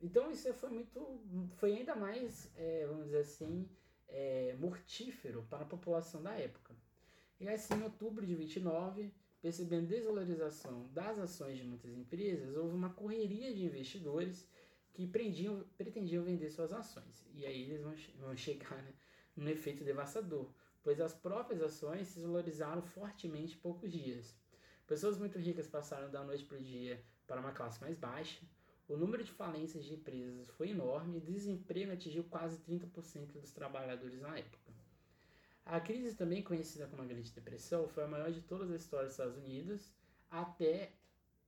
Então isso foi muito, foi ainda mais, é, vamos dizer assim, é, mortífero para a população da época. E assim, em outubro de 29, percebendo desvalorização das ações de muitas empresas, houve uma correria de investidores que prendiam, pretendiam vender suas ações. E aí eles vão, vão chegar né, num efeito devastador, pois as próprias ações se valorizaram fortemente em poucos dias. Pessoas muito ricas passaram da noite para o dia para uma classe mais baixa, o número de falências de empresas foi enorme e desemprego atingiu quase 30% dos trabalhadores na época. A crise, também conhecida como a Grande Depressão, foi a maior de todas as histórias dos Estados Unidos até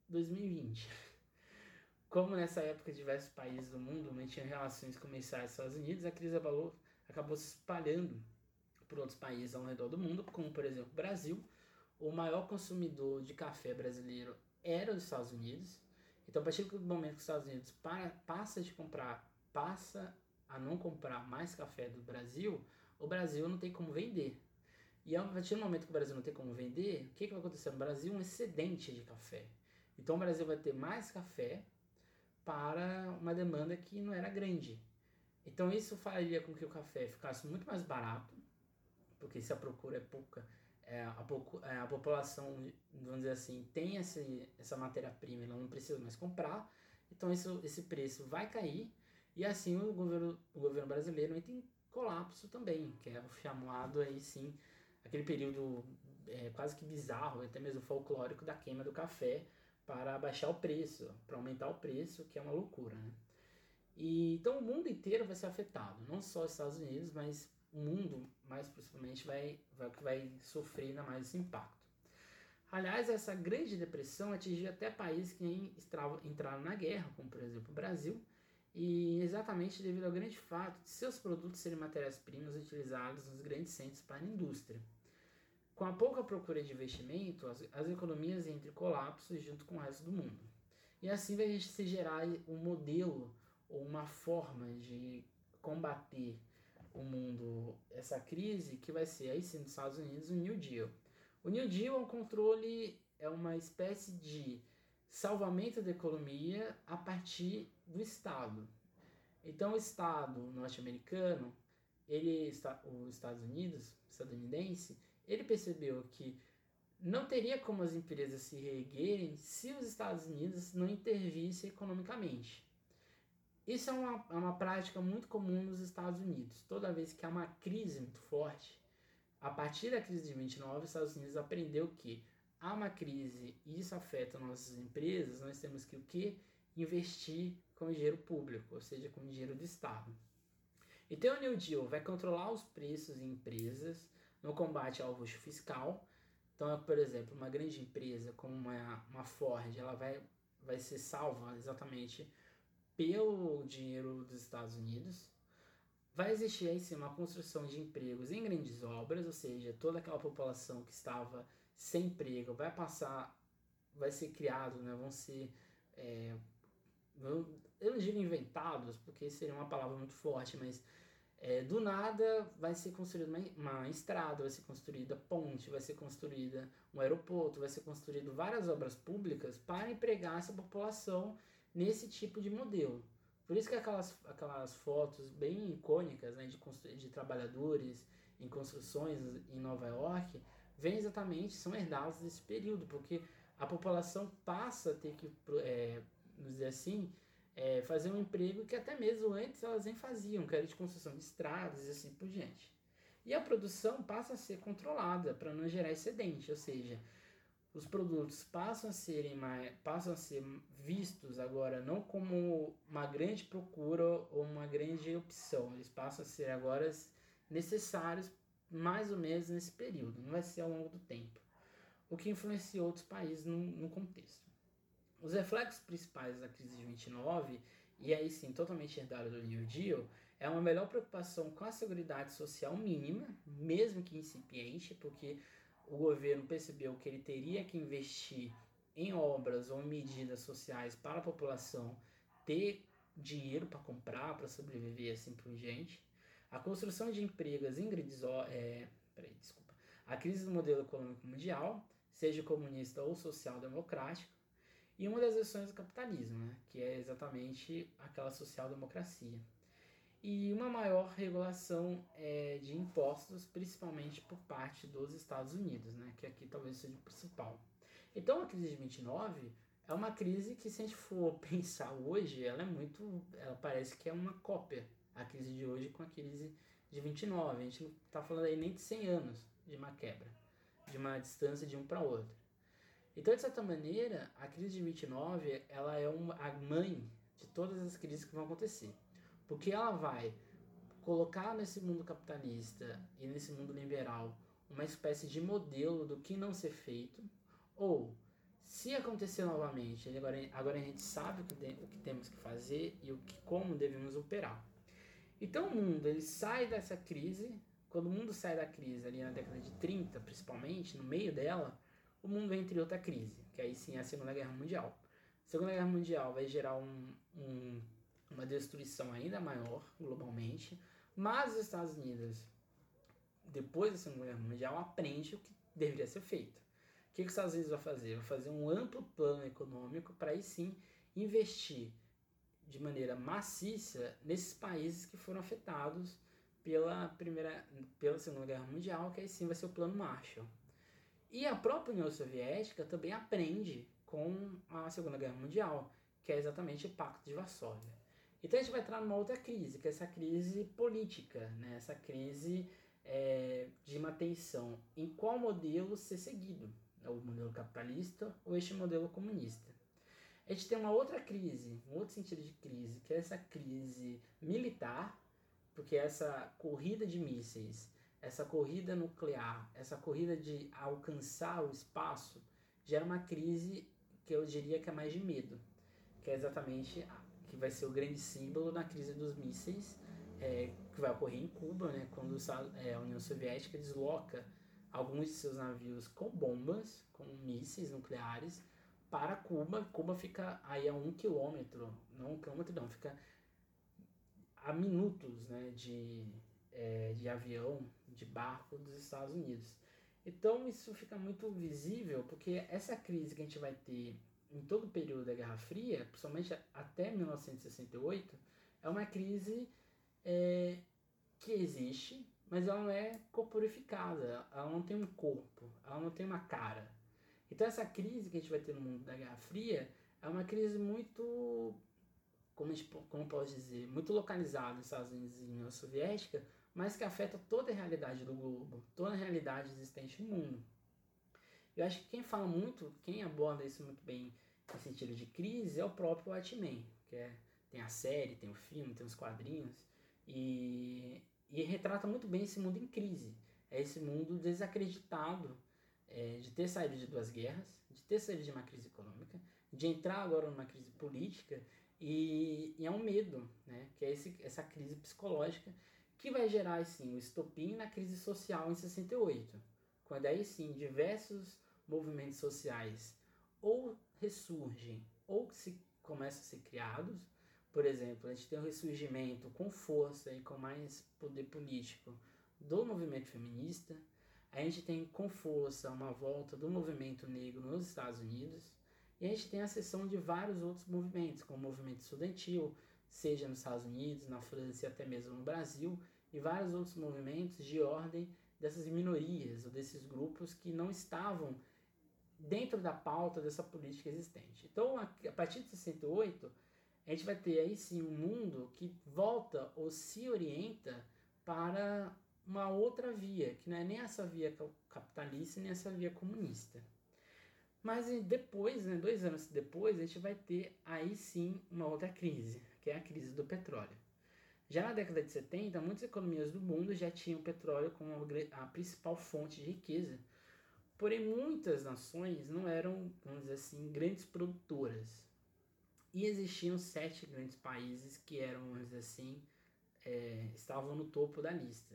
2020. Como nessa época diversos países do mundo mantinham relações comerciais com os Estados Unidos, a crise abalou, acabou se espalhando por outros países ao redor do mundo, como por exemplo o Brasil. O maior consumidor de café brasileiro era os Estados Unidos. Então, a partir do momento que os Estados Unidos para, passa de comprar, passa a não comprar mais café do Brasil, o Brasil não tem como vender. E a partir do momento que o Brasil não tem como vender, o que, que vai acontecer no Brasil? Um excedente de café. Então, o Brasil vai ter mais café para uma demanda que não era grande. Então, isso faria com que o café ficasse muito mais barato, porque se a procura é pouca, é, a, é, a, população, vamos dizer assim, tem esse, essa matéria-prima, ela não precisa mais comprar, então isso, esse preço vai cair e assim o governo, o governo brasileiro entra em colapso também, que é chamado aí sim, aquele período é, quase que bizarro, até mesmo folclórico da queima do café para baixar o preço, para aumentar o preço, que é uma loucura, né? E, então o mundo inteiro vai ser afetado, não só os Estados Unidos, mas o mundo, mais principalmente, vai, vai, vai sofrer ainda mais esse impacto. Aliás, essa grande depressão atingiu até países que entraram na guerra, como por exemplo o Brasil, e exatamente devido ao grande fato de seus produtos serem matérias-primas utilizadas nos grandes centros para a indústria. Com a pouca procura de investimento, as, as economias entram em colapso junto com o resto do mundo. E assim vai se gerar um modelo ou uma forma de combater o mundo, essa crise, que vai ser aí sim nos Estados Unidos o New Deal. O New Deal é um controle, é uma espécie de salvamento da economia a partir do Estado. Então o Estado norte-americano, ele está, os Estados Unidos, estadunidense, ele percebeu que não teria como as empresas se reerguerem se os Estados Unidos não intervissem economicamente. Isso é uma, é uma prática muito comum nos Estados Unidos. Toda vez que há uma crise muito forte, a partir da crise de 29, os Estados Unidos aprendeu que há uma crise e isso afeta nossas empresas, nós temos que o que? Investir com dinheiro público, ou seja, com dinheiro do Estado. Então o New Deal vai controlar os preços em empresas no combate ao luxo fiscal. Então, por exemplo, uma grande empresa como uma, uma Ford, ela vai, vai ser salva exatamente pelo dinheiro dos Estados Unidos. Vai existir aí sim uma construção de empregos em grandes obras, ou seja, toda aquela população que estava sem emprego vai passar, vai ser criado, né? vão ser, é, eu não digo inventados, porque seria uma palavra muito forte, mas é, do nada vai ser construída uma, uma, estrada, vai ser construída ponte, vai ser construída um aeroporto, vai ser construído várias obras públicas para empregar essa população nesse tipo de modelo. Por isso que aquelas, aquelas fotos bem icônicas né, de, de trabalhadores em construções em Nova York vêm exatamente, são herdadas desse período, porque a população passa a ter que, é, vamos dizer assim, é, fazer um emprego que até mesmo antes elas nem faziam, que era de construção de estradas e assim por diante. E a produção passa a ser controlada para não gerar excedente, ou seja, os produtos passam a serem mais, passam a ser vistos agora não como uma grande procura ou uma grande opção, eles passam a ser agora necessários mais ou menos nesse período, não vai ser ao longo do tempo, o que influenciou outros países no, no contexto. Os reflexos principais da crise de 29 e aí sim totalmente herdada do New Deal, é uma melhor preocupação com a segurança social mínima, mesmo que incipiente, porque o governo percebeu que ele teria que investir em obras ou em medidas sociais para a população ter dinheiro para comprar, para sobreviver assim por diante. A construção de empregos em grandes... É, peraí, desculpa. A crise do modelo econômico mundial, seja comunista ou social-democrático, e uma das versões do capitalismo, né, que é exatamente aquela social-democracia. E uma maior regulação é, de impostos, principalmente por parte dos Estados Unidos, né, que aqui talvez seja o principal. Então a crise de 29 é uma crise que, se a gente for pensar hoje, ela é muito. Ela parece que é uma cópia, a crise de hoje com a crise de 29. A gente não está falando aí nem de 100 anos de uma quebra, de uma distância de um para outro. Então, de certa maneira, a crise de 29 ela é uma, a mãe de todas as crises que vão acontecer. Porque ela vai colocar nesse mundo capitalista e nesse mundo liberal uma espécie de modelo do que não ser feito, ou se acontecer novamente, agora, agora a gente sabe o que, o que temos que fazer e o que, como devemos operar. Então o mundo ele sai dessa crise, quando o mundo sai da crise ali na década de 30, principalmente, no meio dela, o mundo entra em outra crise, que aí sim é a Segunda Guerra Mundial. A Segunda Guerra Mundial vai gerar um, um, uma destruição ainda maior globalmente, mas os Estados Unidos, depois da Segunda Guerra Mundial, aprende o que deveria ser feito. O que, os Estados Unidos vai fazer? Vai fazer um amplo plano econômico para aí sim investir de maneira maciça nesses países que foram afetados pela primeira pela Segunda Guerra Mundial, que aí sim vai ser o plano Marshall. E a própria União Soviética também aprende com a Segunda Guerra Mundial, que é exatamente o Pacto de Varsóvia. Então a gente vai entrar numa outra crise, que é essa crise política, né? essa crise é, de uma tensão em qual modelo ser seguido, o modelo capitalista ou este modelo comunista. A gente tem uma outra crise, um outro sentido de crise, que é essa crise militar, porque essa corrida de mísseis essa corrida nuclear, essa corrida de alcançar o espaço, gera uma crise que eu diria que é mais de medo, que é exatamente vai ser o grande símbolo na crise dos mísseis, é, que vai ocorrer em Cuba, né, quando é, a União Soviética desloca alguns de seus navios com bombas, com mísseis nucleares, para Cuba. Cuba fica aí a um quilômetro, não um quilômetro não, fica a minutos né, de, é, de avião, de barco dos Estados Unidos. Então isso fica muito visível porque essa crise que a gente vai ter em todo o período da Guerra Fria, principalmente até 1968, é uma crise é, que existe, mas ela não é corporificada, ela não tem um corpo, ela não tem uma cara. Então essa crise que a gente vai ter no mundo da Guerra Fria é uma crise muito, como, gente, como posso dizer, muito localizada nos Estados Unidos e na União Soviética, mas que afeta toda a realidade do globo, toda a realidade existente no mundo. Eu acho que quem fala muito, quem aborda isso muito bem em sentido de crise é o próprio Watchmen, que é, tem a série, tem o filme, tem os quadrinhos, e, e retrata muito bem esse mundo em crise. É esse mundo desacreditado é, de ter saído de duas guerras, de ter saído de uma crise econômica, de entrar agora numa crise política, e, e é um medo, né? que é esse, essa crise psicológica que vai gerar sim o estopim na crise social em 68, quando aí sim diversos movimentos sociais ou ressurgem ou se começam a ser criados. Por exemplo, a gente tem um ressurgimento com força e com mais poder político do movimento feminista. A gente tem com força uma volta do movimento negro nos Estados Unidos. E a gente tem a seção de vários outros movimentos, como o movimento estudantil, seja nos Estados Unidos, na França e até mesmo no Brasil, e vários outros movimentos de ordem dessas minorias ou desses grupos que não estavam dentro da pauta dessa política existente. Então, a, partir de 68, a gente vai ter aí sim um mundo que volta ou se orienta para uma outra via, que não é nem essa via capitalista, nem essa via comunista. Mas depois, né, dois anos depois, a gente vai ter aí sim uma outra crise, que é a crise do petróleo. Já na década de 70, muitas economias do mundo já tinham petróleo como a principal fonte de riqueza. Porém, muitas nações não eram, vamos dizer assim, grandes produtoras. E existiam sete grandes países que eram, vamos dizer assim, é, estavam no topo da lista.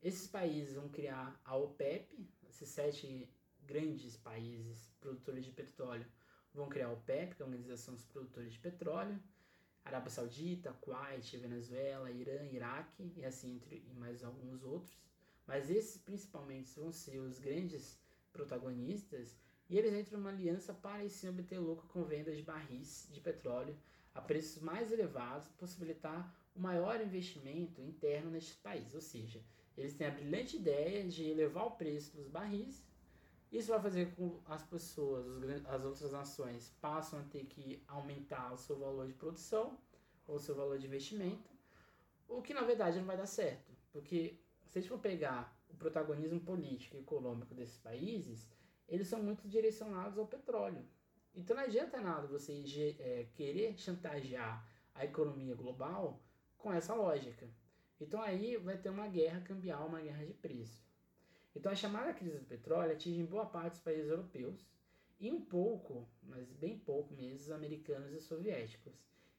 Esses países vão criar a OPEP, esses sete grandes países produtores de petróleo vão criar a OPEP, que é a Organização dos Produtores de Petróleo, Arábia Saudita, Kuwait, Venezuela, Irã, Iraque e assim entre e mais alguns outros. Mas esses principalmente vão ser os grandes protagonistas e eles entram numa aliança para assim obter lucro com venda de barris de petróleo a preços mais elevados, possibilitar o maior investimento interno neste país. Ou seja, eles têm a brilhante ideia de elevar o preço dos barris. Isso vai fazer com que as pessoas, as outras nações, passam a ter que aumentar o seu valor de produção ou o seu valor de investimento, o que na verdade não vai dar certo, porque se a gente for pegar o protagonismo político e econômico desses países, eles são muito direcionados ao petróleo. Então não adianta nada você é, querer chantagear a economia global com essa lógica. Então aí vai ter uma guerra cambial, uma guerra de preço. Então a chamada crise do petróleo atinge boa parte dos países europeus e um pouco, mas bem pouco mesmo, os americanos e soviéticos,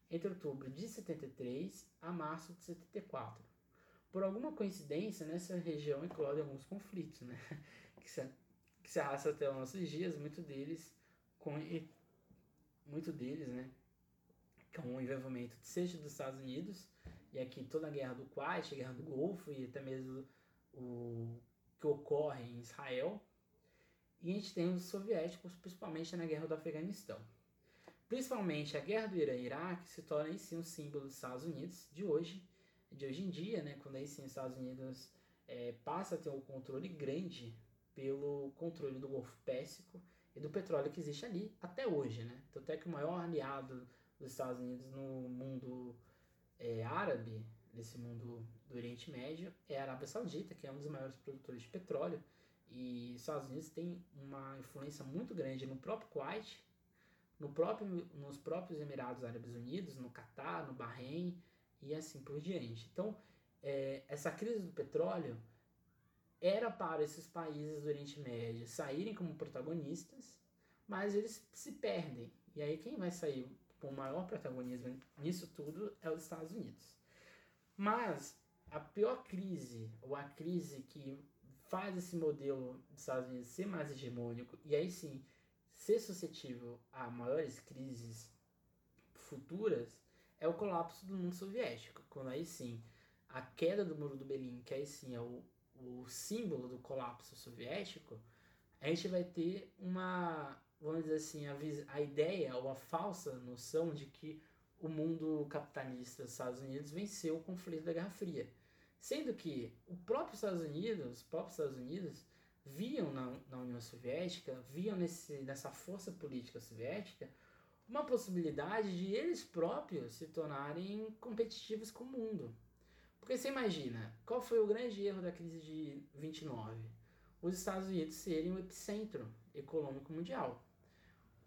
entre outubro de 73 a março de 74. Por alguma coincidência, nessa região eclodem alguns conflitos, né? que, se, que se arrastam até os nossos dias, muito deles com muito deles, né, com o envolvimento seja dos Estados Unidos e aqui toda a guerra do Kuwait, a guerra do Golfo e até mesmo o que ocorre em Israel. E a gente tem os soviéticos, principalmente na guerra do Afeganistão. Principalmente a guerra do Irã e Iraque se torna em si um símbolo dos Estados Unidos de hoje, de hoje em dia, né, quando aí sim os Estados Unidos é, passa a ter um controle grande pelo controle do Golfo Pérsico e do petróleo que existe ali até hoje, né? Tanto é que o maior aliado dos Estados Unidos no mundo é, árabe, nesse mundo do Oriente Médio, é a Arábia Saudita, que é um dos maiores produtores de petróleo. E os Estados Unidos tem uma influência muito grande no próprio Kuwait, no próprio, nos próprios Emirados Árabes Unidos, no Catar, no Bahrein e assim por diante. Então, é, essa crise do petróleo era para esses países do Oriente Médio saírem como protagonistas, mas eles se perdem. E aí quem vai sair com o maior protagonismo nisso tudo é os Estados Unidos. Mas a pior crise, ou a crise que faz esse modelo dos Estados Unidos ser mais hegemônico e aí sim ser suscetível a maiores crises futuras, é o colapso do mundo soviético. Quando aí sim a queda do muro do Berlim, que aí sim é o o símbolo do colapso soviético, a gente vai ter uma, vamos dizer assim, a, a ideia ou a falsa noção de que o mundo capitalista dos Estados Unidos venceu o conflito da Guerra Fria. Sendo que o próprio Estados Unidos, os próprios Estados Unidos, viam na, na União Soviética, viam nesse, nessa força política soviética, uma possibilidade de eles próprios se tornarem competitivos com o mundo. Porque você imagina, qual foi o grande erro da crise de 29? Os Estados Unidos serem o epicentro econômico mundial.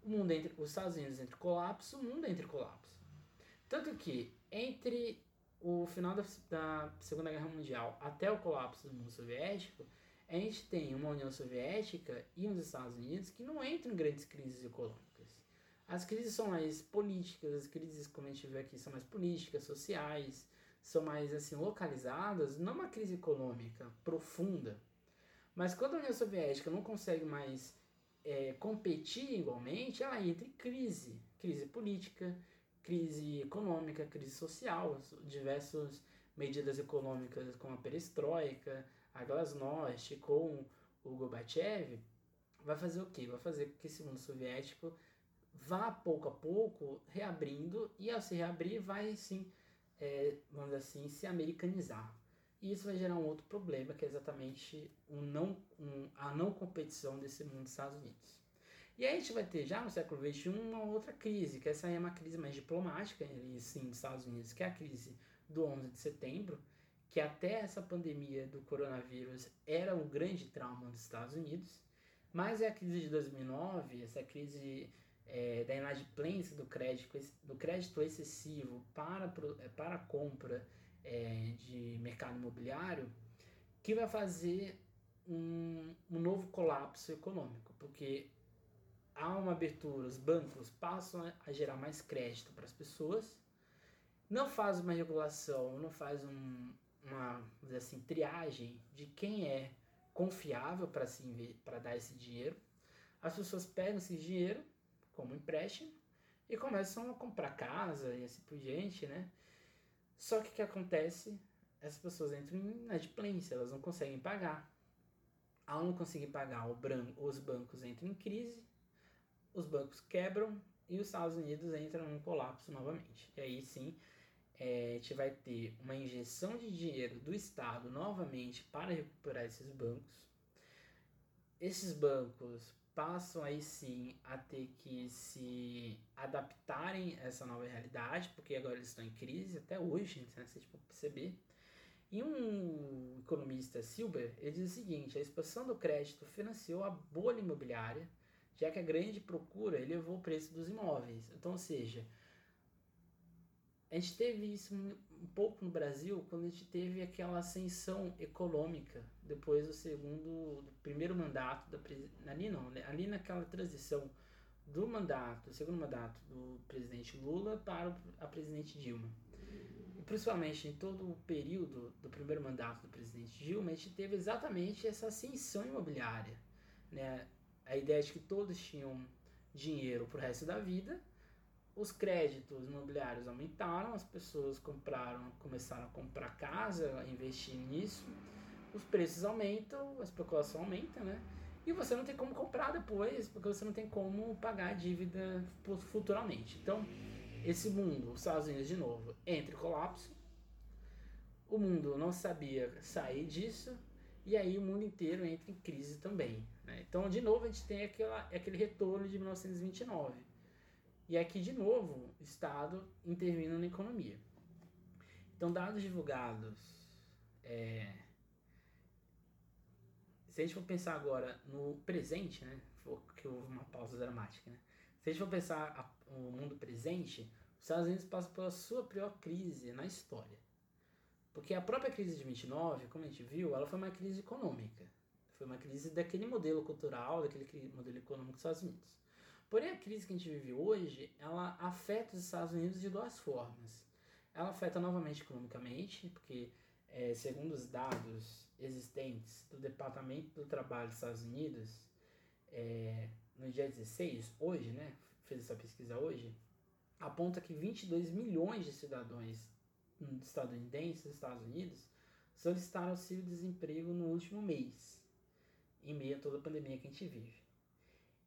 O mundo entre os Estados Unidos entre colapso, o mundo entre colapso. Tanto que entre o final da, da Segunda Guerra Mundial até o colapso do mundo soviético, a gente tem uma União Soviética e uns Estados Unidos que não entram em grandes crises econômicas. As crises são mais políticas, as crises, como a gente vê aqui, são mais políticas, sociais, são mais assim localizadas, não uma crise econômica profunda, mas quando a União Soviética não consegue mais é, competir igualmente, ela entra em crise, crise política, crise econômica, crise social, diversas medidas econômicas como a perestroika, a glasnost, com o Gorbachev, vai fazer o quê? Vai fazer com que esse mundo soviético vá pouco a pouco reabrindo e ao se reabrir vai sim é, vamos dizer assim, se americanizar. E isso vai gerar um outro problema, que é exatamente um não, um, a não competição desse mundo dos Estados Unidos. E aí a gente vai ter já no século XXI uma outra crise, que essa é uma crise mais diplomática, e sim, dos Estados Unidos, que é a crise do 11 de setembro, que até essa pandemia do coronavírus era um grande trauma dos Estados Unidos, mas é a crise de 2009, essa crise é, da inadimplência do crédito, do crédito excessivo para, é, para a compra é, de mercado imobiliário, que vai fazer um, um novo colapso econômico, porque há uma abertura, os bancos passam a gerar mais crédito para as pessoas, não faz uma regulação, não faz um, uma assim, triagem de quem é confiável para se para dar esse dinheiro. As pessoas pegam esse dinheiro como empréstimo e começam a comprar casa e assim por diante, né? Só que o que acontece? Essas pessoas entram em inadimplência, elas não conseguem pagar. Ao não conseguir pagar, os bancos entram em crise, os bancos quebram e os Estados Unidos entram num colapso novamente. E aí sim, é, a gente vai ter uma injeção de dinheiro do Estado novamente para recuperar esses bancos. Esses bancos passam aí sim a ter que se adaptarem a essa nova realidade, porque agora eles estão em crise, até hoje, né, se for perceber. E um economista, Silber, ele diz o seguinte, a expansão do crédito financiou a bolha imobiliária, já que a grande procura elevou o preço dos imóveis. Então, ou seja, a gente teve isso um pouco no Brasil quando a gente teve aquela ascensão econômica depois do segundo, do primeiro mandato da ali não, né? ali naquela transição do mandato, do segundo mandato do presidente Lula para a presidente Dilma. E principalmente em todo o período do primeiro mandato do presidente Dilma, a gente teve exatamente essa ascensão imobiliária, né? A ideia de que todos tinham dinheiro para o resto da vida os créditos imobiliários aumentaram, as pessoas compraram, começaram a comprar casa, a investir nisso, os preços aumentam, a especulação aumenta, né? E você não tem como comprar depois, porque você não tem como pagar a dívida futuramente. Então, esse mundo, os Estados Unidos de novo, entra em colapso, o mundo não sabia sair disso, e aí o mundo inteiro entra em crise também. Né? Então, de novo, a gente tem aquela, aquele retorno de 1929 e aqui, de novo, Estado intervindo na economia. Então, dados divulgados. É... Se a gente for pensar agora no presente, né? Que houve uma pausa dramática, né? Se a gente for pensar a, o mundo presente, os Estados Unidos passam pela sua pior crise na história. Porque a própria crise de 29, como a gente viu, ela foi uma crise econômica. Foi uma crise daquele modelo cultural, daquele modelo econômico dos Estados Unidos. Porém, a crise que a gente vive hoje, ela afeta os Estados Unidos de duas formas. Ela afeta novamente economicamente, porque, é, segundo os dados existentes do Departamento do Trabalho dos Estados Unidos, é, no dia 16, hoje, né, fez essa pesquisa hoje, aponta que 22 milhões de cidadãos estadunidenses dos Estados Unidos solicitaram auxílio-desemprego no último mês, em meio a toda a pandemia que a gente vive.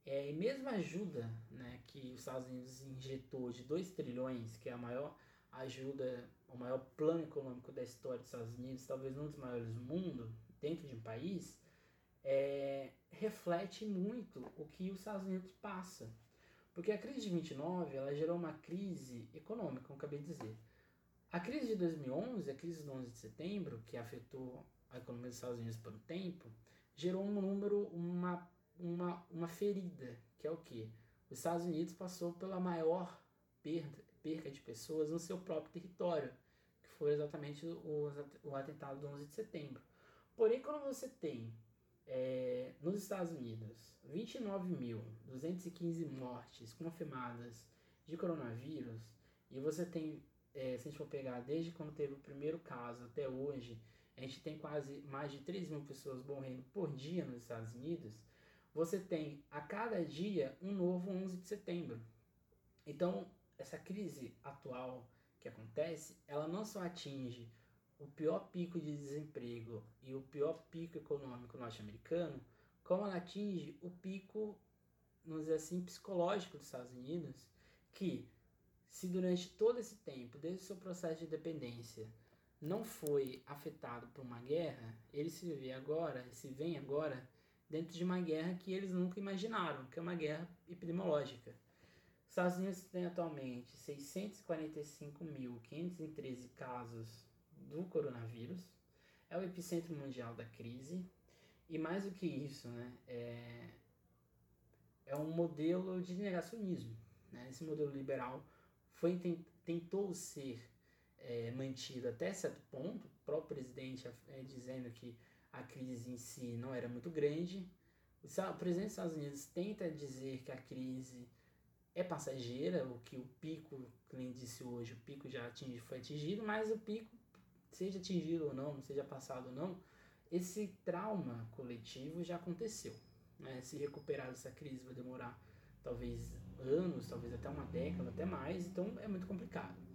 É, e mesmo a ajuda né, que os Estados Unidos injetou de 2 trilhões, que é a maior ajuda, o maior plano econômico da história dos Estados Unidos, talvez um dos maiores do mundo, dentro de um país, é, reflete muito o que os Estados Unidos passa. Porque a crise de 29 ela gerou uma crise econômica, como acabei de dizer. A crise de 2011, a crise do 11 de setembro, que afetou a economia dos Estados Unidos por um tempo, gerou um número, uma uma, uma ferida, que é o que? Os Estados Unidos passou pela maior perda, perca de pessoas no seu próprio território, que foi exatamente o, o atentado do 11 de setembro. Porém, quando você tem é, nos Estados Unidos 29.215 mortes confirmadas de coronavírus, e você tem, é, se a gente for pegar desde quando teve o primeiro caso até hoje, a gente tem quase mais de 3 mil pessoas morrendo por dia nos Estados Unidos, você tem a cada dia um novo 11 de setembro. Então, essa crise atual que acontece, ela não só atinge o pior pico de desemprego e o pior pico econômico norte-americano, como ela atinge o pico, vamos dizer assim, psicológico dos Estados Unidos, que se durante todo esse tempo, desde o seu processo de dependência, não foi afetado por uma guerra, ele se vê agora, se vem agora dentro de uma guerra que eles nunca imaginaram, que é uma guerra epidemiológica. Os Estados Unidos têm atualmente 645.513 casos do coronavírus, é o epicentro mundial da crise, e mais do que isso, né, é, é um modelo de negacionismo. Né? Esse modelo liberal foi, tentou ser é, mantido até certo ponto, o próprio presidente é, dizendo que a crise em si não era muito grande, O presidente dos Estados Unidos tenta dizer que a crise é passageira, o que o pico, que ele disse hoje, o pico já atingi, foi atingido, mas o pico, seja atingido ou não, seja passado ou não, esse trauma coletivo já aconteceu. Né? Se recuperar dessa crise vai demorar talvez anos, talvez até uma década, até mais, então é muito complicado.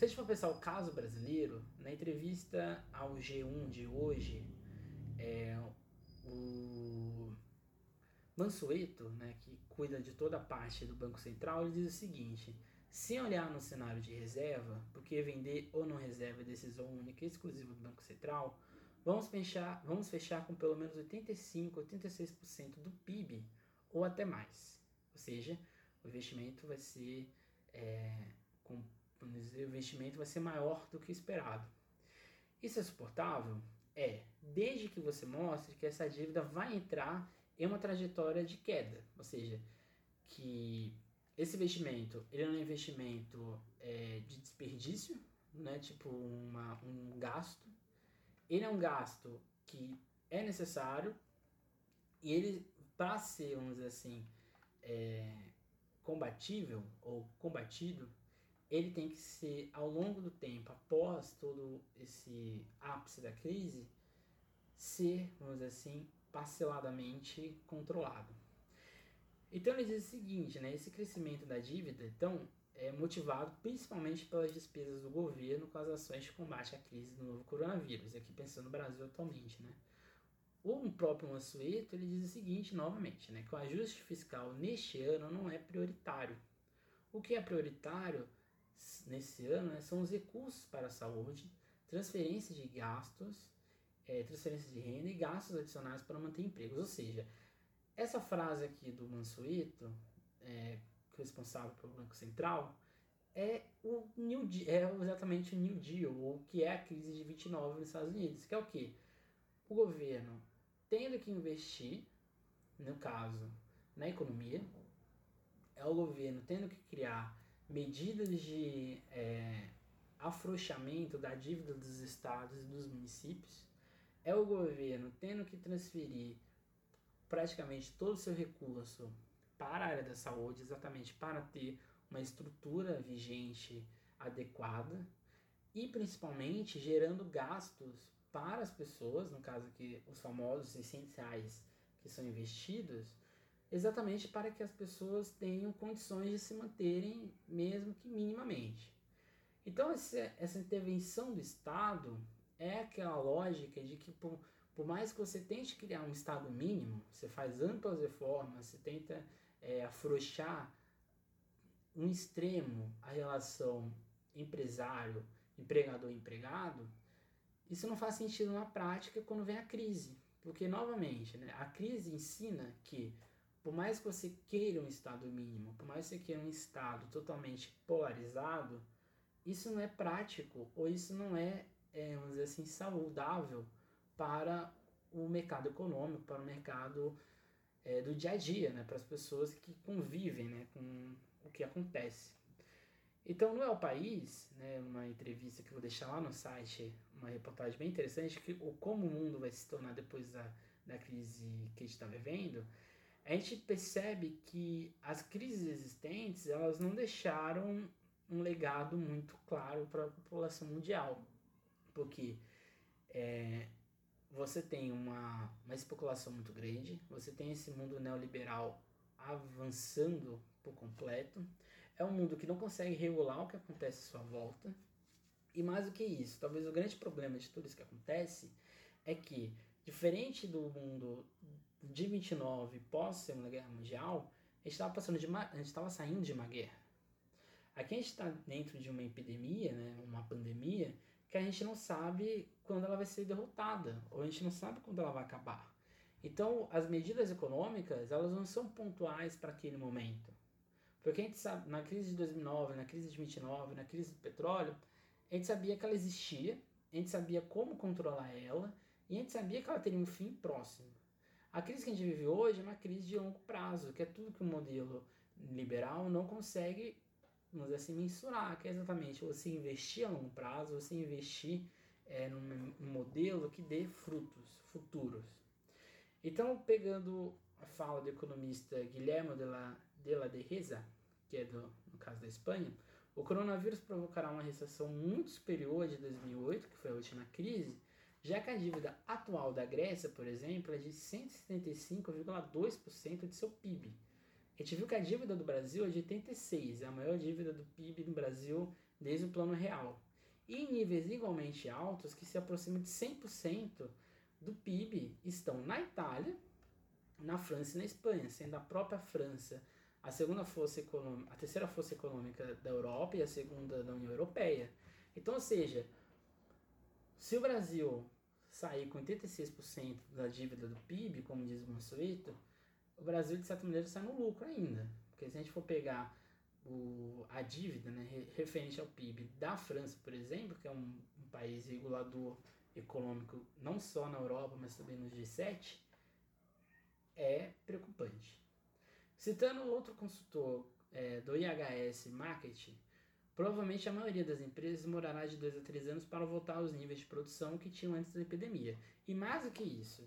Se a gente for pensar o caso brasileiro, na entrevista ao G1 de hoje, é, o Mansueto, né, que cuida de toda a parte do Banco Central, ele diz o seguinte: se olhar no cenário de reserva, porque vender ou não reserva é decisão única e exclusiva do Banco Central, vamos fechar, vamos fechar com pelo menos 85, 86% do PIB ou até mais. Ou seja, o investimento vai ser é, com, o investimento vai ser maior do que esperado. Isso é suportável? É, desde que você mostre que essa dívida vai entrar em uma trajetória de queda, ou seja, que esse investimento ele é um investimento é, de desperdício, né, tipo uma, um gasto, ele é um gasto que é necessário e ele, para ser, vamos dizer assim, é, combatível ou combatido, ele tem que ser ao longo do tempo, após todo esse ápice da crise, ser, vamos dizer assim, parceladamente controlado. Então ele diz o seguinte, né, esse crescimento da dívida, então, é motivado principalmente pelas despesas do governo com as ações de combate à crise do novo coronavírus, aqui pensando no Brasil atualmente, né. O próprio Mansueto, ele diz o seguinte novamente, né, que o ajuste fiscal neste ano não é prioritário. O que é prioritário nesse ano né, são os recursos para a saúde, transferência de gastos, é, transferência de renda e gastos adicionais para manter empregos. Ou seja, essa frase aqui do Mansueto, é, responsável pelo Banco Central, é o New é exatamente o New Deal, ou que é a crise de 29 nos Estados Unidos, que é o que? O governo tendo que investir, no caso, na economia, é o governo tendo que criar medidas de é, afrouxamento da dívida dos estados e dos municípios, é o governo tendo que transferir praticamente todo o seu recurso para a área da saúde, exatamente para ter uma estrutura vigente adequada e principalmente gerando gastos para as pessoas, no caso aqui os famosos 600 reais que são investidos, exatamente para que as pessoas tenham condições de se manterem, mesmo que minimamente. Então, essa intervenção do Estado é aquela lógica de que, por, por mais que você tente criar um Estado mínimo, você faz amplas reformas, você tenta é, afrouxar um extremo a relação empresário, empregador-empregado, isso não faz sentido na prática quando vem a crise. Porque, novamente, né, a crise ensina que por mais que você queira um estado mínimo, por mais que você queira um estado totalmente polarizado, isso não é prático ou isso não é, é vamos dizer assim, saudável para o mercado econômico, para o mercado é, do dia a dia, né, para as pessoas que convivem né, com o que acontece. Então, no El País, né, uma entrevista que eu vou deixar lá no site, uma reportagem bem interessante, que o como o mundo vai se tornar depois da, da crise que a gente está vivendo, a gente percebe que as crises existentes elas não deixaram um legado muito claro para a população mundial, porque é, você tem uma, uma especulação muito grande, você tem esse mundo neoliberal avançando por completo, é um mundo que não consegue regular o que acontece à sua volta, e mais do que isso, talvez o grande problema de tudo isso que acontece é que, diferente do mundo de 29, pós Segunda Guerra Mundial, a gente estava passando de uma, a gente estava saindo de uma guerra. Aqui a gente está dentro de uma epidemia, né, uma pandemia, que a gente não sabe quando ela vai ser derrotada, ou a gente não sabe quando ela vai acabar. Então, as medidas econômicas, elas não são pontuais para aquele momento. Porque a gente sabe, na crise de 2009, na crise de 29, na crise do petróleo, a gente sabia que ela existia, a gente sabia como controlar ela, e a gente sabia que ela teria um fim próximo. A crise que a gente vive hoje é uma crise de longo prazo, que é tudo que o modelo liberal não consegue, vamos dizer assim, mensurar, que é exatamente você investir a longo prazo, você investir é, num, modelo que dê frutos futuros. Então, pegando a fala do economista Guilherme de la, de la de Reza, que é do, no caso da Espanha, o coronavírus provocará uma recessão muito superior à de 2008, que foi a última crise, já que a dívida atual da Grécia, por exemplo, é de 175,2% de seu PIB. A gente viu que a dívida do Brasil é de 86%, é a maior dívida do PIB no Brasil desde o plano real. E em níveis igualmente altos, que se aproximam de 100% do PIB, estão na Itália, na França e na Espanha, sendo a própria França a segunda força econômica, a terceira força econômica da Europa e a segunda da União Europeia. Então, ou seja, se o Brasil sair com 86% da dívida do PIB, como diz o Mansueto, o Brasil, de certa maneira, sai no lucro ainda. Porque se a gente for pegar o, a dívida né, referente ao PIB da França, por exemplo, que é um, um país regulador econômico não só na Europa, mas também no G7, é preocupante. Citando outro consultor é, do IHS Marketing, provavelmente a maioria das empresas demorará de 2 a 3 anos para voltar aos níveis de produção que tinham antes da epidemia. E mais do que isso,